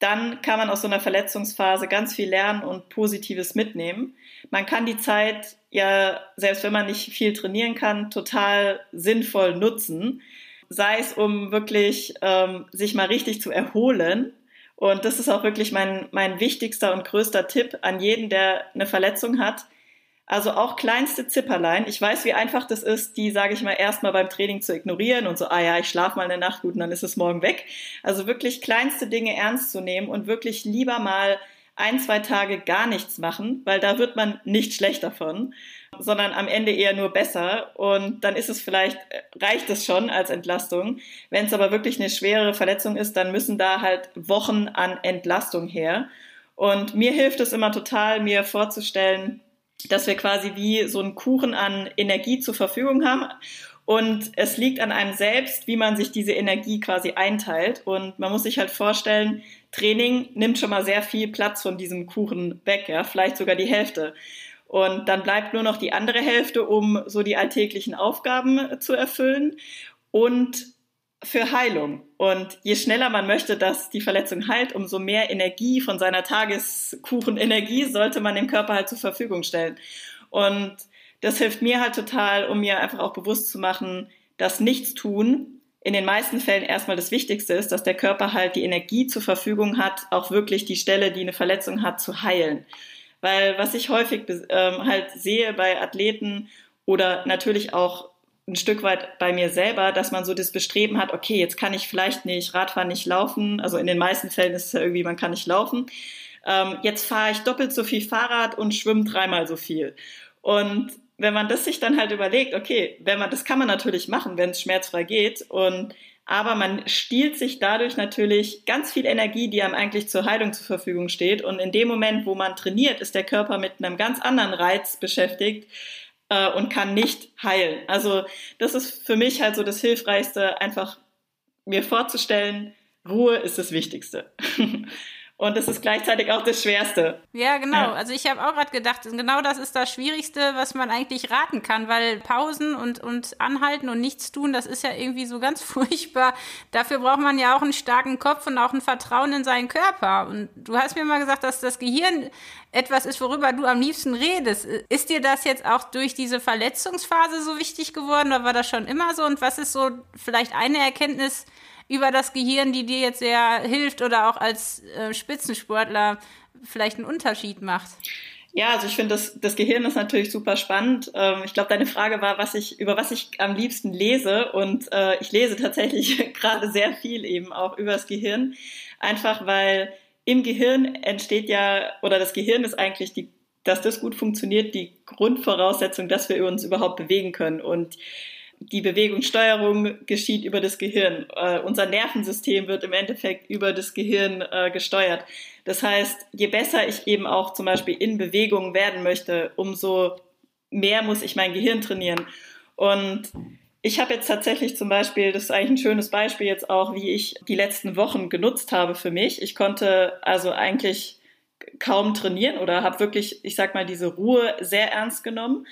dann kann man aus so einer Verletzungsphase ganz viel lernen und Positives mitnehmen. Man kann die Zeit ja, selbst wenn man nicht viel trainieren kann, total sinnvoll nutzen. Sei es, um wirklich ähm, sich mal richtig zu erholen. Und das ist auch wirklich mein, mein wichtigster und größter Tipp an jeden, der eine Verletzung hat also auch kleinste Zipperlein. Ich weiß, wie einfach das ist, die, sage ich mal, erstmal beim Training zu ignorieren und so, ah ja, ich schlafe mal eine Nacht gut und dann ist es morgen weg. Also wirklich kleinste Dinge ernst zu nehmen und wirklich lieber mal ein, zwei Tage gar nichts machen, weil da wird man nicht schlecht davon, sondern am Ende eher nur besser. Und dann ist es vielleicht, reicht es schon als Entlastung. Wenn es aber wirklich eine schwere Verletzung ist, dann müssen da halt Wochen an Entlastung her. Und mir hilft es immer total, mir vorzustellen, dass wir quasi wie so einen Kuchen an Energie zur Verfügung haben. Und es liegt an einem selbst, wie man sich diese Energie quasi einteilt. Und man muss sich halt vorstellen, Training nimmt schon mal sehr viel Platz von diesem Kuchen weg, ja, vielleicht sogar die Hälfte. Und dann bleibt nur noch die andere Hälfte, um so die alltäglichen Aufgaben zu erfüllen. Und für Heilung. Und je schneller man möchte, dass die Verletzung heilt, umso mehr Energie von seiner Tageskuchenenergie sollte man dem Körper halt zur Verfügung stellen. Und das hilft mir halt total, um mir einfach auch bewusst zu machen, dass nichts tun in den meisten Fällen erstmal das Wichtigste ist, dass der Körper halt die Energie zur Verfügung hat, auch wirklich die Stelle, die eine Verletzung hat, zu heilen. Weil was ich häufig ähm, halt sehe bei Athleten oder natürlich auch ein Stück weit bei mir selber, dass man so das Bestreben hat, okay, jetzt kann ich vielleicht nicht Radfahren, nicht laufen. Also in den meisten Fällen ist es ja irgendwie, man kann nicht laufen. Ähm, jetzt fahre ich doppelt so viel Fahrrad und schwimme dreimal so viel. Und wenn man das sich dann halt überlegt, okay, wenn man, das kann man natürlich machen, wenn es schmerzfrei geht und aber man stiehlt sich dadurch natürlich ganz viel Energie, die einem eigentlich zur Heilung zur Verfügung steht. Und in dem Moment, wo man trainiert, ist der Körper mit einem ganz anderen Reiz beschäftigt äh, und kann nicht heilen. Also das ist für mich halt so das Hilfreichste, einfach mir vorzustellen, Ruhe ist das Wichtigste. Und das ist gleichzeitig auch das Schwerste. Ja, genau. Ja. Also ich habe auch gerade gedacht, genau das ist das Schwierigste, was man eigentlich raten kann, weil Pausen und, und Anhalten und nichts tun, das ist ja irgendwie so ganz furchtbar. Dafür braucht man ja auch einen starken Kopf und auch ein Vertrauen in seinen Körper. Und du hast mir mal gesagt, dass das Gehirn etwas ist, worüber du am liebsten redest. Ist dir das jetzt auch durch diese Verletzungsphase so wichtig geworden oder war das schon immer so? Und was ist so vielleicht eine Erkenntnis, über das Gehirn, die dir jetzt sehr hilft oder auch als äh, Spitzensportler vielleicht einen Unterschied macht? Ja, also ich finde, das, das Gehirn ist natürlich super spannend. Ähm, ich glaube, deine Frage war, was ich, über was ich am liebsten lese. Und äh, ich lese tatsächlich gerade sehr viel eben auch über das Gehirn. Einfach weil im Gehirn entsteht ja, oder das Gehirn ist eigentlich die, dass das gut funktioniert, die Grundvoraussetzung, dass wir uns überhaupt bewegen können. Und die Bewegungssteuerung geschieht über das Gehirn. Äh, unser Nervensystem wird im Endeffekt über das Gehirn äh, gesteuert. Das heißt, je besser ich eben auch zum Beispiel in Bewegung werden möchte, umso mehr muss ich mein Gehirn trainieren. Und ich habe jetzt tatsächlich zum Beispiel, das ist eigentlich ein schönes Beispiel jetzt auch, wie ich die letzten Wochen genutzt habe für mich. Ich konnte also eigentlich kaum trainieren oder habe wirklich, ich sag mal, diese Ruhe sehr ernst genommen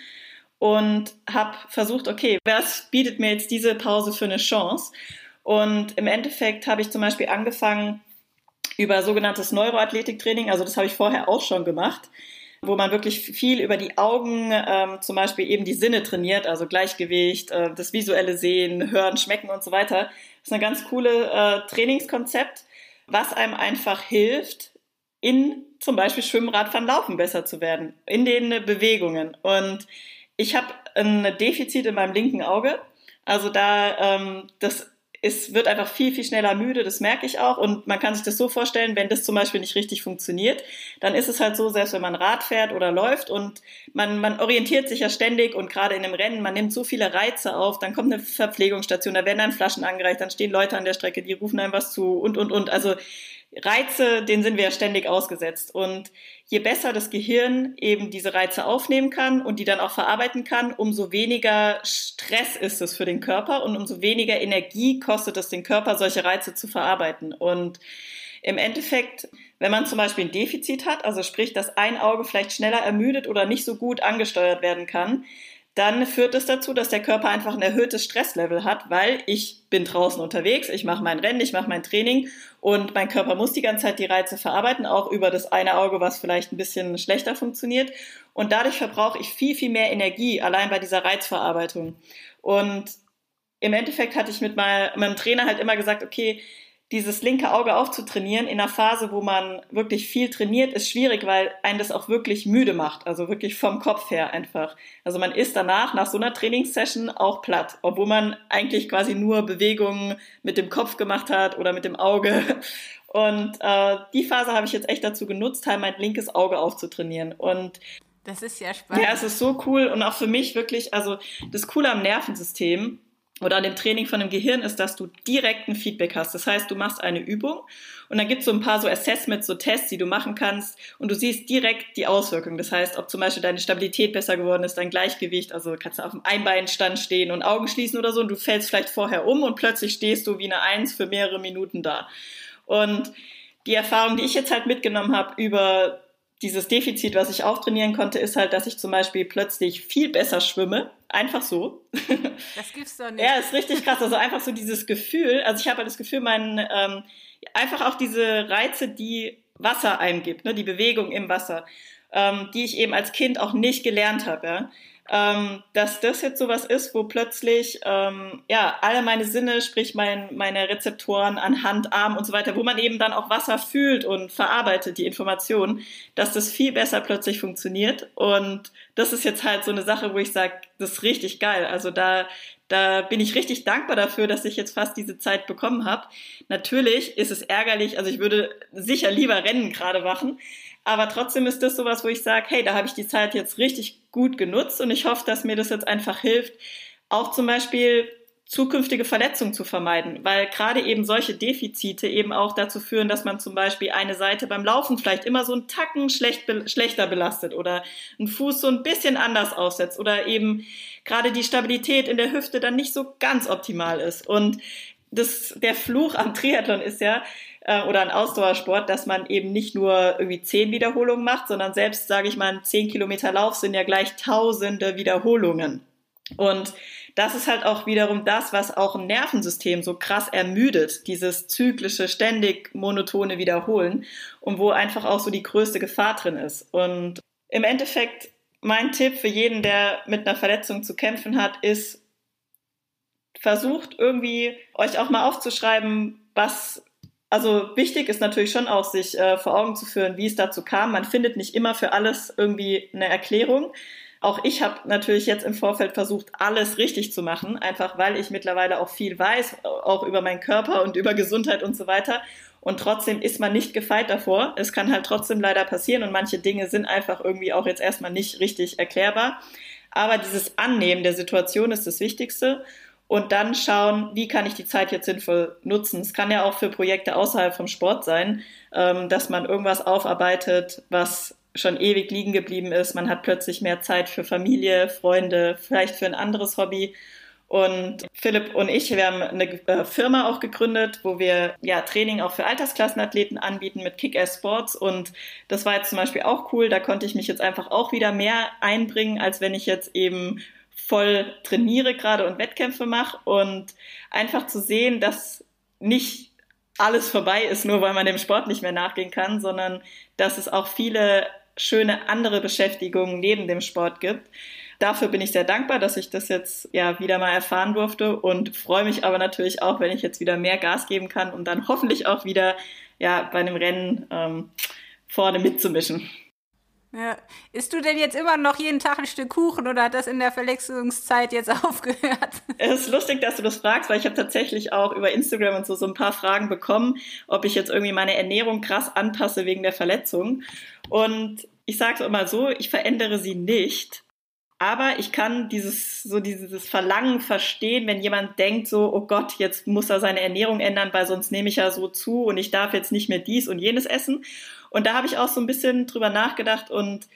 und habe versucht, okay, was bietet mir jetzt diese Pause für eine Chance? Und im Endeffekt habe ich zum Beispiel angefangen über sogenanntes Neuroathletiktraining, also das habe ich vorher auch schon gemacht, wo man wirklich viel über die Augen, ähm, zum Beispiel eben die Sinne trainiert, also Gleichgewicht, äh, das visuelle Sehen, Hören, Schmecken und so weiter. Das ist ein ganz cooles äh, Trainingskonzept, was einem einfach hilft, in zum Beispiel Schwimmen, Laufen besser zu werden, in den Bewegungen. Und ich habe ein Defizit in meinem linken Auge. Also da, ähm, das ist, wird einfach viel, viel schneller müde, das merke ich auch. Und man kann sich das so vorstellen, wenn das zum Beispiel nicht richtig funktioniert, dann ist es halt so, selbst wenn man Rad fährt oder läuft und man, man orientiert sich ja ständig und gerade in einem Rennen, man nimmt so viele Reize auf, dann kommt eine Verpflegungsstation, da werden dann Flaschen angereicht, dann stehen Leute an der Strecke, die rufen einem was zu und, und, und. Also Reize, denen sind wir ja ständig ausgesetzt. Und je besser das Gehirn eben diese Reize aufnehmen kann und die dann auch verarbeiten kann, umso weniger Stress ist es für den Körper und umso weniger Energie kostet es den Körper, solche Reize zu verarbeiten. Und im Endeffekt, wenn man zum Beispiel ein Defizit hat, also sprich, dass ein Auge vielleicht schneller ermüdet oder nicht so gut angesteuert werden kann, dann führt es dazu, dass der Körper einfach ein erhöhtes Stresslevel hat, weil ich bin draußen unterwegs, ich mache mein Rennen, ich mache mein Training und mein Körper muss die ganze Zeit die Reize verarbeiten, auch über das eine Auge, was vielleicht ein bisschen schlechter funktioniert. Und dadurch verbrauche ich viel, viel mehr Energie allein bei dieser Reizverarbeitung. Und im Endeffekt hatte ich mit meinem Trainer halt immer gesagt, okay, dieses linke Auge aufzutrainieren in einer Phase, wo man wirklich viel trainiert, ist schwierig, weil einen das auch wirklich müde macht. Also wirklich vom Kopf her einfach. Also man ist danach, nach so einer Trainingssession auch platt, obwohl man eigentlich quasi nur Bewegungen mit dem Kopf gemacht hat oder mit dem Auge. Und äh, die Phase habe ich jetzt echt dazu genutzt, halt mein linkes Auge aufzutrainieren. Und das ist ja spannend. Ja, es ist so cool und auch für mich wirklich, also das Coole am Nervensystem oder an dem Training von dem Gehirn ist, dass du direkt ein Feedback hast. Das heißt, du machst eine Übung und dann gibt es so ein paar so Assessments, so Tests, die du machen kannst und du siehst direkt die Auswirkungen. Das heißt, ob zum Beispiel deine Stabilität besser geworden ist, dein Gleichgewicht, also kannst du auf dem Einbeinstand stehen und Augen schließen oder so und du fällst vielleicht vorher um und plötzlich stehst du wie eine Eins für mehrere Minuten da. Und die Erfahrung, die ich jetzt halt mitgenommen habe über dieses Defizit, was ich auch trainieren konnte, ist halt, dass ich zum Beispiel plötzlich viel besser schwimme. Einfach so. Das gibt's doch nicht. ja, ist richtig krass. Also einfach so dieses Gefühl. Also ich habe halt das Gefühl, mein, ähm, einfach auch diese Reize, die Wasser einem gibt, ne, die Bewegung im Wasser, ähm, die ich eben als Kind auch nicht gelernt habe. Ja? Ähm, dass das jetzt sowas ist, wo plötzlich ähm, ja alle meine Sinne, sprich mein, meine Rezeptoren an Hand, Arm und so weiter, wo man eben dann auch Wasser fühlt und verarbeitet die Informationen, dass das viel besser plötzlich funktioniert. Und das ist jetzt halt so eine Sache, wo ich sage, das ist richtig geil. Also da Da bin ich richtig dankbar dafür, dass ich jetzt fast diese Zeit bekommen habe. Natürlich ist es ärgerlich, also ich würde sicher lieber Rennen gerade machen, aber trotzdem ist das sowas, wo ich sage, hey, da habe ich die Zeit jetzt richtig gut genutzt und ich hoffe, dass mir das jetzt einfach hilft, auch zum Beispiel zukünftige Verletzungen zu vermeiden, weil gerade eben solche Defizite eben auch dazu führen, dass man zum Beispiel eine Seite beim Laufen vielleicht immer so einen Tacken schlecht, schlechter belastet oder einen Fuß so ein bisschen anders aussetzt oder eben gerade die Stabilität in der Hüfte dann nicht so ganz optimal ist. Und das, der Fluch am Triathlon ist ja, äh, oder ein Ausdauersport, dass man eben nicht nur irgendwie zehn Wiederholungen macht, sondern selbst, sage ich mal, zehn Kilometer Lauf sind ja gleich tausende Wiederholungen. Und das ist halt auch wiederum das, was auch ein Nervensystem so krass ermüdet, dieses zyklische, ständig monotone Wiederholen und wo einfach auch so die größte Gefahr drin ist. Und im Endeffekt, mein Tipp für jeden, der mit einer Verletzung zu kämpfen hat, ist, versucht irgendwie euch auch mal aufzuschreiben, was also wichtig ist natürlich schon auch, sich äh, vor Augen zu führen, wie es dazu kam. Man findet nicht immer für alles irgendwie eine Erklärung. Auch ich habe natürlich jetzt im Vorfeld versucht, alles richtig zu machen, einfach weil ich mittlerweile auch viel weiß, auch über meinen Körper und über Gesundheit und so weiter. Und trotzdem ist man nicht gefeit davor. Es kann halt trotzdem leider passieren und manche Dinge sind einfach irgendwie auch jetzt erstmal nicht richtig erklärbar. Aber dieses Annehmen der Situation ist das Wichtigste und dann schauen, wie kann ich die Zeit jetzt sinnvoll nutzen. Es kann ja auch für Projekte außerhalb vom Sport sein, ähm, dass man irgendwas aufarbeitet, was schon ewig liegen geblieben ist. Man hat plötzlich mehr Zeit für Familie, Freunde, vielleicht für ein anderes Hobby. Und Philipp und ich, wir haben eine äh, Firma auch gegründet, wo wir ja Training auch für Altersklassenathleten anbieten mit Kick-Ass Sports. Und das war jetzt zum Beispiel auch cool. Da konnte ich mich jetzt einfach auch wieder mehr einbringen, als wenn ich jetzt eben voll trainiere gerade und Wettkämpfe mache. Und einfach zu sehen, dass nicht alles vorbei ist, nur weil man dem Sport nicht mehr nachgehen kann, sondern dass es auch viele schöne andere Beschäftigungen neben dem Sport gibt. Dafür bin ich sehr dankbar, dass ich das jetzt ja wieder mal erfahren durfte und freue mich aber natürlich auch, wenn ich jetzt wieder mehr Gas geben kann und dann hoffentlich auch wieder ja bei einem Rennen ähm, vorne mitzumischen. Ja. Isst du denn jetzt immer noch jeden Tag ein Stück Kuchen oder hat das in der Verletzungszeit jetzt aufgehört? Es ist lustig, dass du das fragst, weil ich habe tatsächlich auch über Instagram und so so ein paar Fragen bekommen, ob ich jetzt irgendwie meine Ernährung krass anpasse wegen der Verletzung. Und ich sage es immer so, ich verändere sie nicht. Aber ich kann dieses, so dieses Verlangen verstehen, wenn jemand denkt so, oh Gott, jetzt muss er seine Ernährung ändern, weil sonst nehme ich ja so zu und ich darf jetzt nicht mehr dies und jenes essen. Und da habe ich auch so ein bisschen drüber nachgedacht und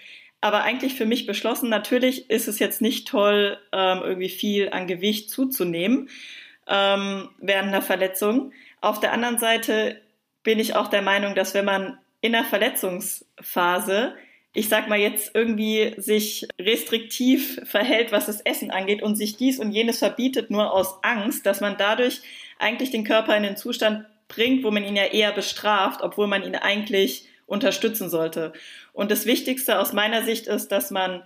aber eigentlich für mich beschlossen, natürlich ist es jetzt nicht toll, ähm, irgendwie viel an Gewicht zuzunehmen ähm, während einer Verletzung. Auf der anderen Seite bin ich auch der Meinung, dass wenn man in der Verletzungsphase, ich sag mal jetzt irgendwie sich restriktiv verhält, was das Essen angeht und sich dies und jenes verbietet nur aus Angst, dass man dadurch eigentlich den Körper in den Zustand bringt, wo man ihn ja eher bestraft, obwohl man ihn eigentlich unterstützen sollte. Und das Wichtigste aus meiner Sicht ist, dass man,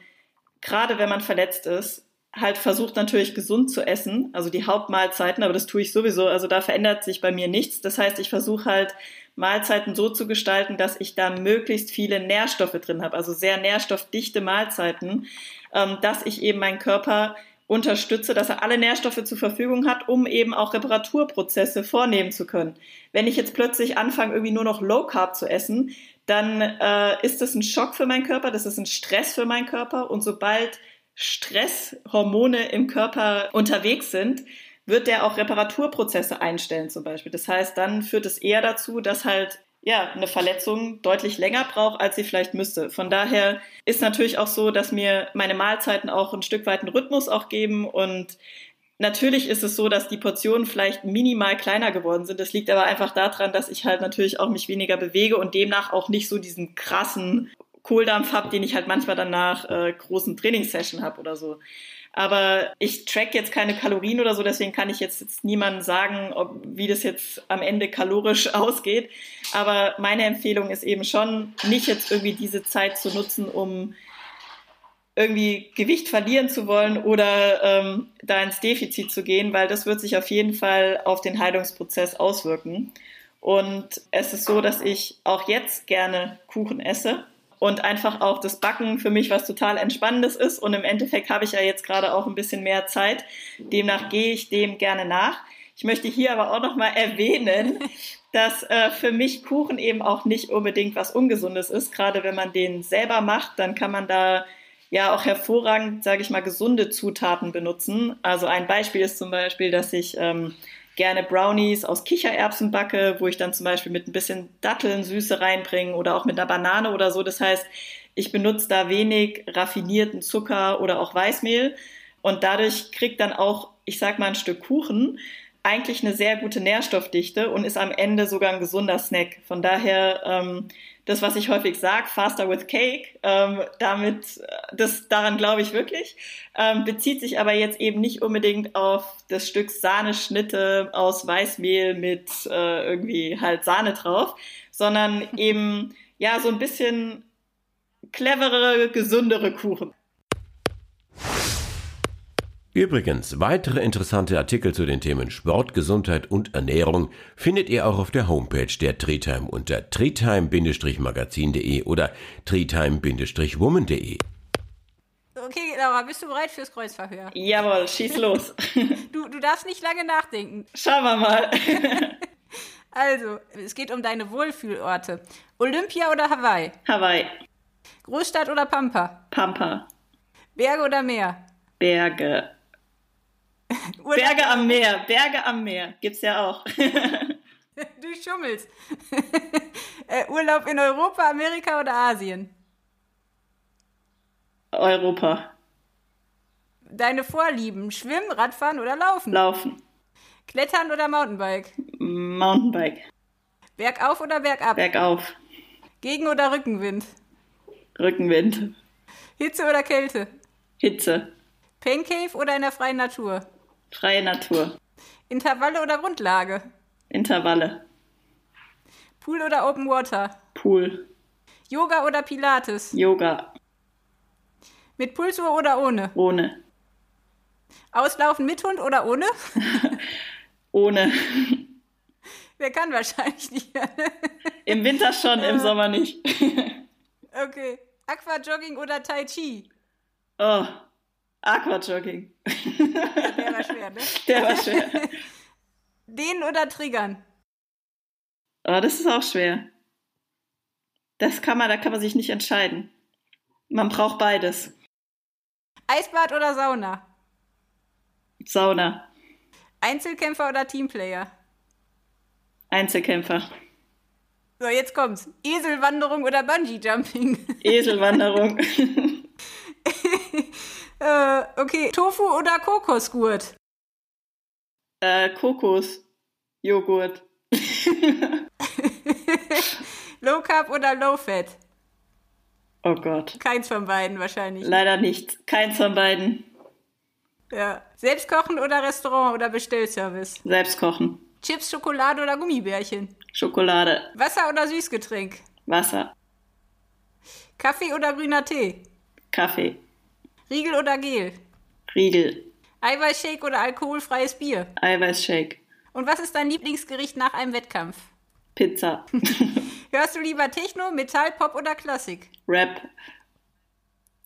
gerade wenn man verletzt ist, halt versucht natürlich gesund zu essen, also die Hauptmahlzeiten, aber das tue ich sowieso, also da verändert sich bei mir nichts. Das heißt, ich versuche halt Mahlzeiten so zu gestalten, dass ich da möglichst viele Nährstoffe drin habe, also sehr nährstoffdichte Mahlzeiten, ähm, dass ich eben meinen Körper unterstütze, dass er alle Nährstoffe zur Verfügung hat, um eben auch Reparaturprozesse vornehmen zu können. Wenn ich jetzt plötzlich anfange, irgendwie nur noch Low Carb zu essen, dann äh, ist das ein Schock für meinen Körper, das ist ein Stress für meinen Körper und sobald Stresshormone im Körper unterwegs sind, wird der auch Reparaturprozesse einstellen zum Beispiel. Das heißt, dann führt es eher dazu, dass halt ja, eine Verletzung deutlich länger braucht, als sie vielleicht müsste. Von daher ist natürlich auch so, dass mir meine Mahlzeiten auch ein Stück weit einen Rhythmus auch geben und Natürlich ist es so, dass die Portionen vielleicht minimal kleiner geworden sind. Das liegt aber einfach daran, dass ich halt natürlich auch mich weniger bewege und demnach auch nicht so diesen krassen Kohldampf habe, den ich halt manchmal dann nach äh, großen Trainingssession habe oder so. Aber ich track jetzt keine Kalorien oder so, deswegen kann ich jetzt, jetzt niemandem sagen, ob, wie das jetzt am Ende kalorisch ausgeht. Aber meine Empfehlung ist eben schon, nicht jetzt irgendwie diese Zeit zu nutzen, um irgendwie Gewicht verlieren zu wollen oder ähm, da ins Defizit zu gehen, weil das wird sich auf jeden Fall auf den Heilungsprozess auswirken. Und es ist so, dass ich auch jetzt gerne Kuchen esse und einfach auch das Backen für mich was total Entspannendes ist. Und im Endeffekt habe ich ja jetzt gerade auch ein bisschen mehr Zeit. Demnach gehe ich dem gerne nach. Ich möchte hier aber auch noch mal erwähnen, dass äh, für mich Kuchen eben auch nicht unbedingt was Ungesundes ist. Gerade wenn man den selber macht, dann kann man da ja auch hervorragend, sage ich mal, gesunde Zutaten benutzen. Also ein Beispiel ist zum Beispiel, dass ich ähm, gerne Brownies aus Kichererbsen backe, wo ich dann zum Beispiel mit ein bisschen Datteln Süße reinbringe oder auch mit einer Banane oder so. Das heißt, ich benutze da wenig raffinierten Zucker oder auch Weißmehl und dadurch kriegt dann auch, ich sag mal, ein Stück Kuchen eigentlich eine sehr gute Nährstoffdichte und ist am Ende sogar ein gesunder Snack. Von daher ähm, das, was ich häufig sage, faster with cake, ähm, damit, das, daran glaube ich wirklich, ähm, bezieht sich aber jetzt eben nicht unbedingt auf das Stück Sahneschnitte aus Weißmehl mit äh, irgendwie halt Sahne drauf, sondern eben, ja, so ein bisschen cleverere, gesündere Kuchen. Übrigens, weitere interessante Artikel zu den Themen Sport, Gesundheit und Ernährung findet ihr auch auf der Homepage der Treetime unter treetime-magazin.de oder treetime-woman.de. Okay, Laura, bist du bereit fürs Kreuzverhör? Jawohl, schieß los. du, du darfst nicht lange nachdenken. Schauen wir mal. also, es geht um deine Wohlfühlorte. Olympia oder Hawaii? Hawaii. Großstadt oder Pampa? Pampa. Berge oder Meer? Berge. Berge am Meer, Berge am Meer, gibt's ja auch. du schummelst. äh, Urlaub in Europa, Amerika oder Asien? Europa. Deine Vorlieben, Schwimmen, Radfahren oder Laufen? Laufen. Klettern oder Mountainbike? Mountainbike. Bergauf oder bergab? Bergauf. Gegen- oder Rückenwind? Rückenwind. Hitze oder Kälte? Hitze. Pancave oder in der freien Natur? Freie Natur. Intervalle oder Grundlage? Intervalle. Pool oder Open Water? Pool. Yoga oder Pilates? Yoga. Mit Pulsuhr oder ohne? Ohne. Auslaufen mit Hund oder ohne? ohne. Wer kann wahrscheinlich nicht. Im Winter schon, im Sommer nicht. okay. Aquajogging oder Tai Chi? Oh, Aquajogging. Der war schwer, ne? Der war schwer. Den oder triggern? Oh, das ist auch schwer. Das kann man, da kann man sich nicht entscheiden. Man braucht beides. Eisbad oder Sauna? Sauna. Einzelkämpfer oder Teamplayer? Einzelkämpfer. So, jetzt kommt's. Eselwanderung oder Bungee-Jumping? Eselwanderung. äh, okay, Tofu oder Kokosgurt? Äh, Kokosjoghurt. Low Carb oder Low Fat? Oh Gott. Keins von beiden wahrscheinlich. Leider nicht. Keins von beiden. Ja. Selbst kochen oder Restaurant oder Bestellservice? Selbst kochen. Chips, Schokolade oder Gummibärchen? Schokolade. Wasser oder Süßgetränk? Wasser. Kaffee oder grüner Tee? Kaffee. Riegel oder Gel? Riegel. Eiweißshake oder alkoholfreies Bier? Eiweißshake. Und was ist dein Lieblingsgericht nach einem Wettkampf? Pizza. Hörst du lieber Techno, Metall, Pop oder Klassik? Rap.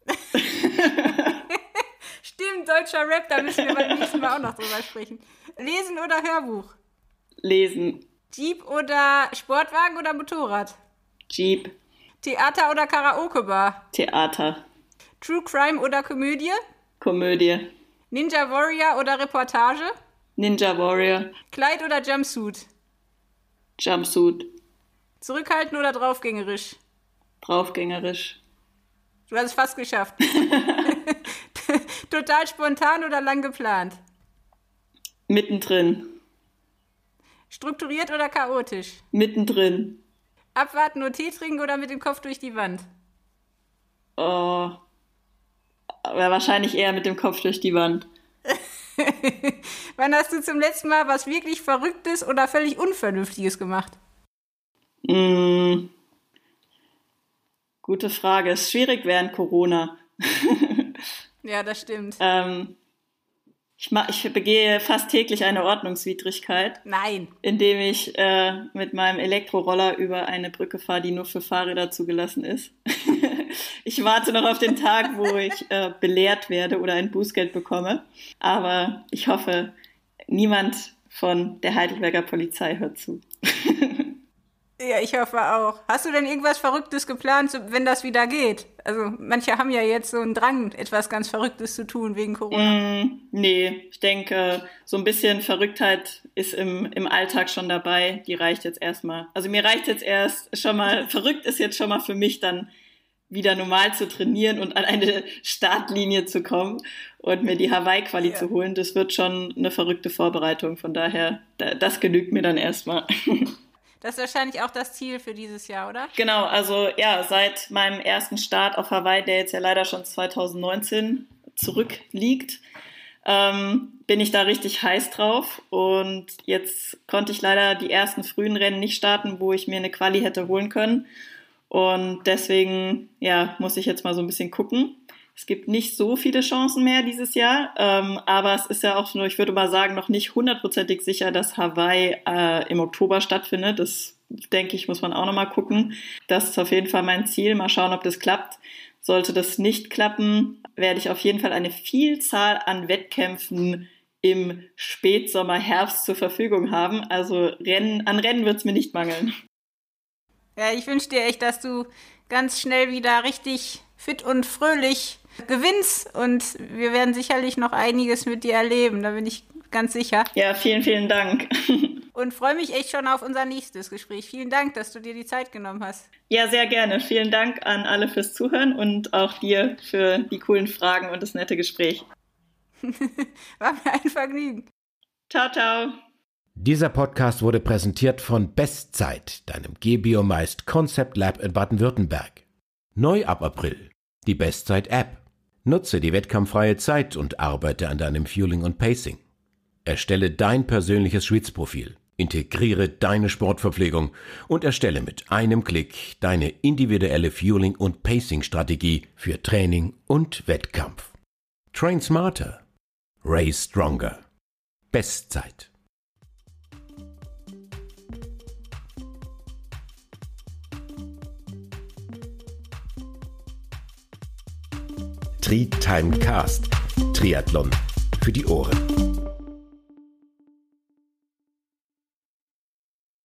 Stimmt, deutscher Rap, da müssen wir beim nächsten Mal auch noch drüber sprechen. Lesen oder Hörbuch? Lesen. Jeep oder Sportwagen oder Motorrad? Jeep. Theater oder Karaoke-Bar? Theater. True Crime oder Komödie? Komödie. Ninja Warrior oder Reportage? Ninja Warrior. Kleid oder Jumpsuit? Jumpsuit. Zurückhaltend oder draufgängerisch? Draufgängerisch. Du hast es fast geschafft. Total spontan oder lang geplant? Mittendrin. Strukturiert oder chaotisch? Mittendrin. Abwarten nur Tee trinken oder mit dem Kopf durch die Wand? Oh. Aber wahrscheinlich eher mit dem Kopf durch die Wand. Wann hast du zum letzten Mal was wirklich Verrücktes oder völlig Unvernünftiges gemacht? Mm. Gute Frage. Ist schwierig während Corona. ja, das stimmt. Ähm, ich, ich begehe fast täglich eine Ordnungswidrigkeit. Nein. Indem ich äh, mit meinem Elektroroller über eine Brücke fahre, die nur für Fahrräder zugelassen ist. ich warte noch auf den Tag, wo ich äh, belehrt werde oder ein Bußgeld bekomme. Aber ich hoffe, niemand von der Heidelberger Polizei hört zu. Ja, ich hoffe auch. Hast du denn irgendwas Verrücktes geplant, wenn das wieder geht? Also manche haben ja jetzt so einen Drang, etwas ganz Verrücktes zu tun wegen Corona. Mm, nee, ich denke, so ein bisschen Verrücktheit ist im, im Alltag schon dabei. Die reicht jetzt erstmal. Also mir reicht jetzt erst schon mal, verrückt ist jetzt schon mal für mich dann wieder normal zu trainieren und an eine Startlinie zu kommen und mir die Hawaii-Quali ja. zu holen. Das wird schon eine verrückte Vorbereitung. Von daher, das genügt mir dann erstmal. Das ist wahrscheinlich auch das Ziel für dieses Jahr, oder? Genau, also ja, seit meinem ersten Start auf Hawaii, der jetzt ja leider schon 2019 zurückliegt, ähm, bin ich da richtig heiß drauf. Und jetzt konnte ich leider die ersten frühen Rennen nicht starten, wo ich mir eine Quali hätte holen können. Und deswegen, ja, muss ich jetzt mal so ein bisschen gucken. Es gibt nicht so viele Chancen mehr dieses Jahr, ähm, aber es ist ja auch nur, ich würde mal sagen, noch nicht hundertprozentig sicher, dass Hawaii äh, im Oktober stattfindet. Das denke ich, muss man auch nochmal gucken. Das ist auf jeden Fall mein Ziel. Mal schauen, ob das klappt. Sollte das nicht klappen, werde ich auf jeden Fall eine Vielzahl an Wettkämpfen im Spätsommer, Herbst zur Verfügung haben. Also Rennen, an Rennen wird es mir nicht mangeln. Ja, ich wünsche dir echt, dass du ganz schnell wieder richtig fit und fröhlich gewinnst und wir werden sicherlich noch einiges mit dir erleben, da bin ich ganz sicher. Ja, vielen, vielen Dank. und freue mich echt schon auf unser nächstes Gespräch. Vielen Dank, dass du dir die Zeit genommen hast. Ja, sehr gerne. Vielen Dank an alle fürs Zuhören und auch dir für die coolen Fragen und das nette Gespräch. War mir ein Vergnügen. Ciao, ciao. Dieser Podcast wurde präsentiert von Bestzeit, deinem G-Biomeist Concept Lab in Baden-Württemberg. Neu ab April. Die Bestzeit-App. Nutze die wettkampffreie Zeit und arbeite an deinem Fueling und Pacing. Erstelle dein persönliches Schwitzprofil, integriere deine Sportverpflegung und erstelle mit einem Klick deine individuelle Fueling- und Pacing-Strategie für Training und Wettkampf. Train smarter. Race stronger. Bestzeit. Tri Time Cast. Triathlon für die Ohren.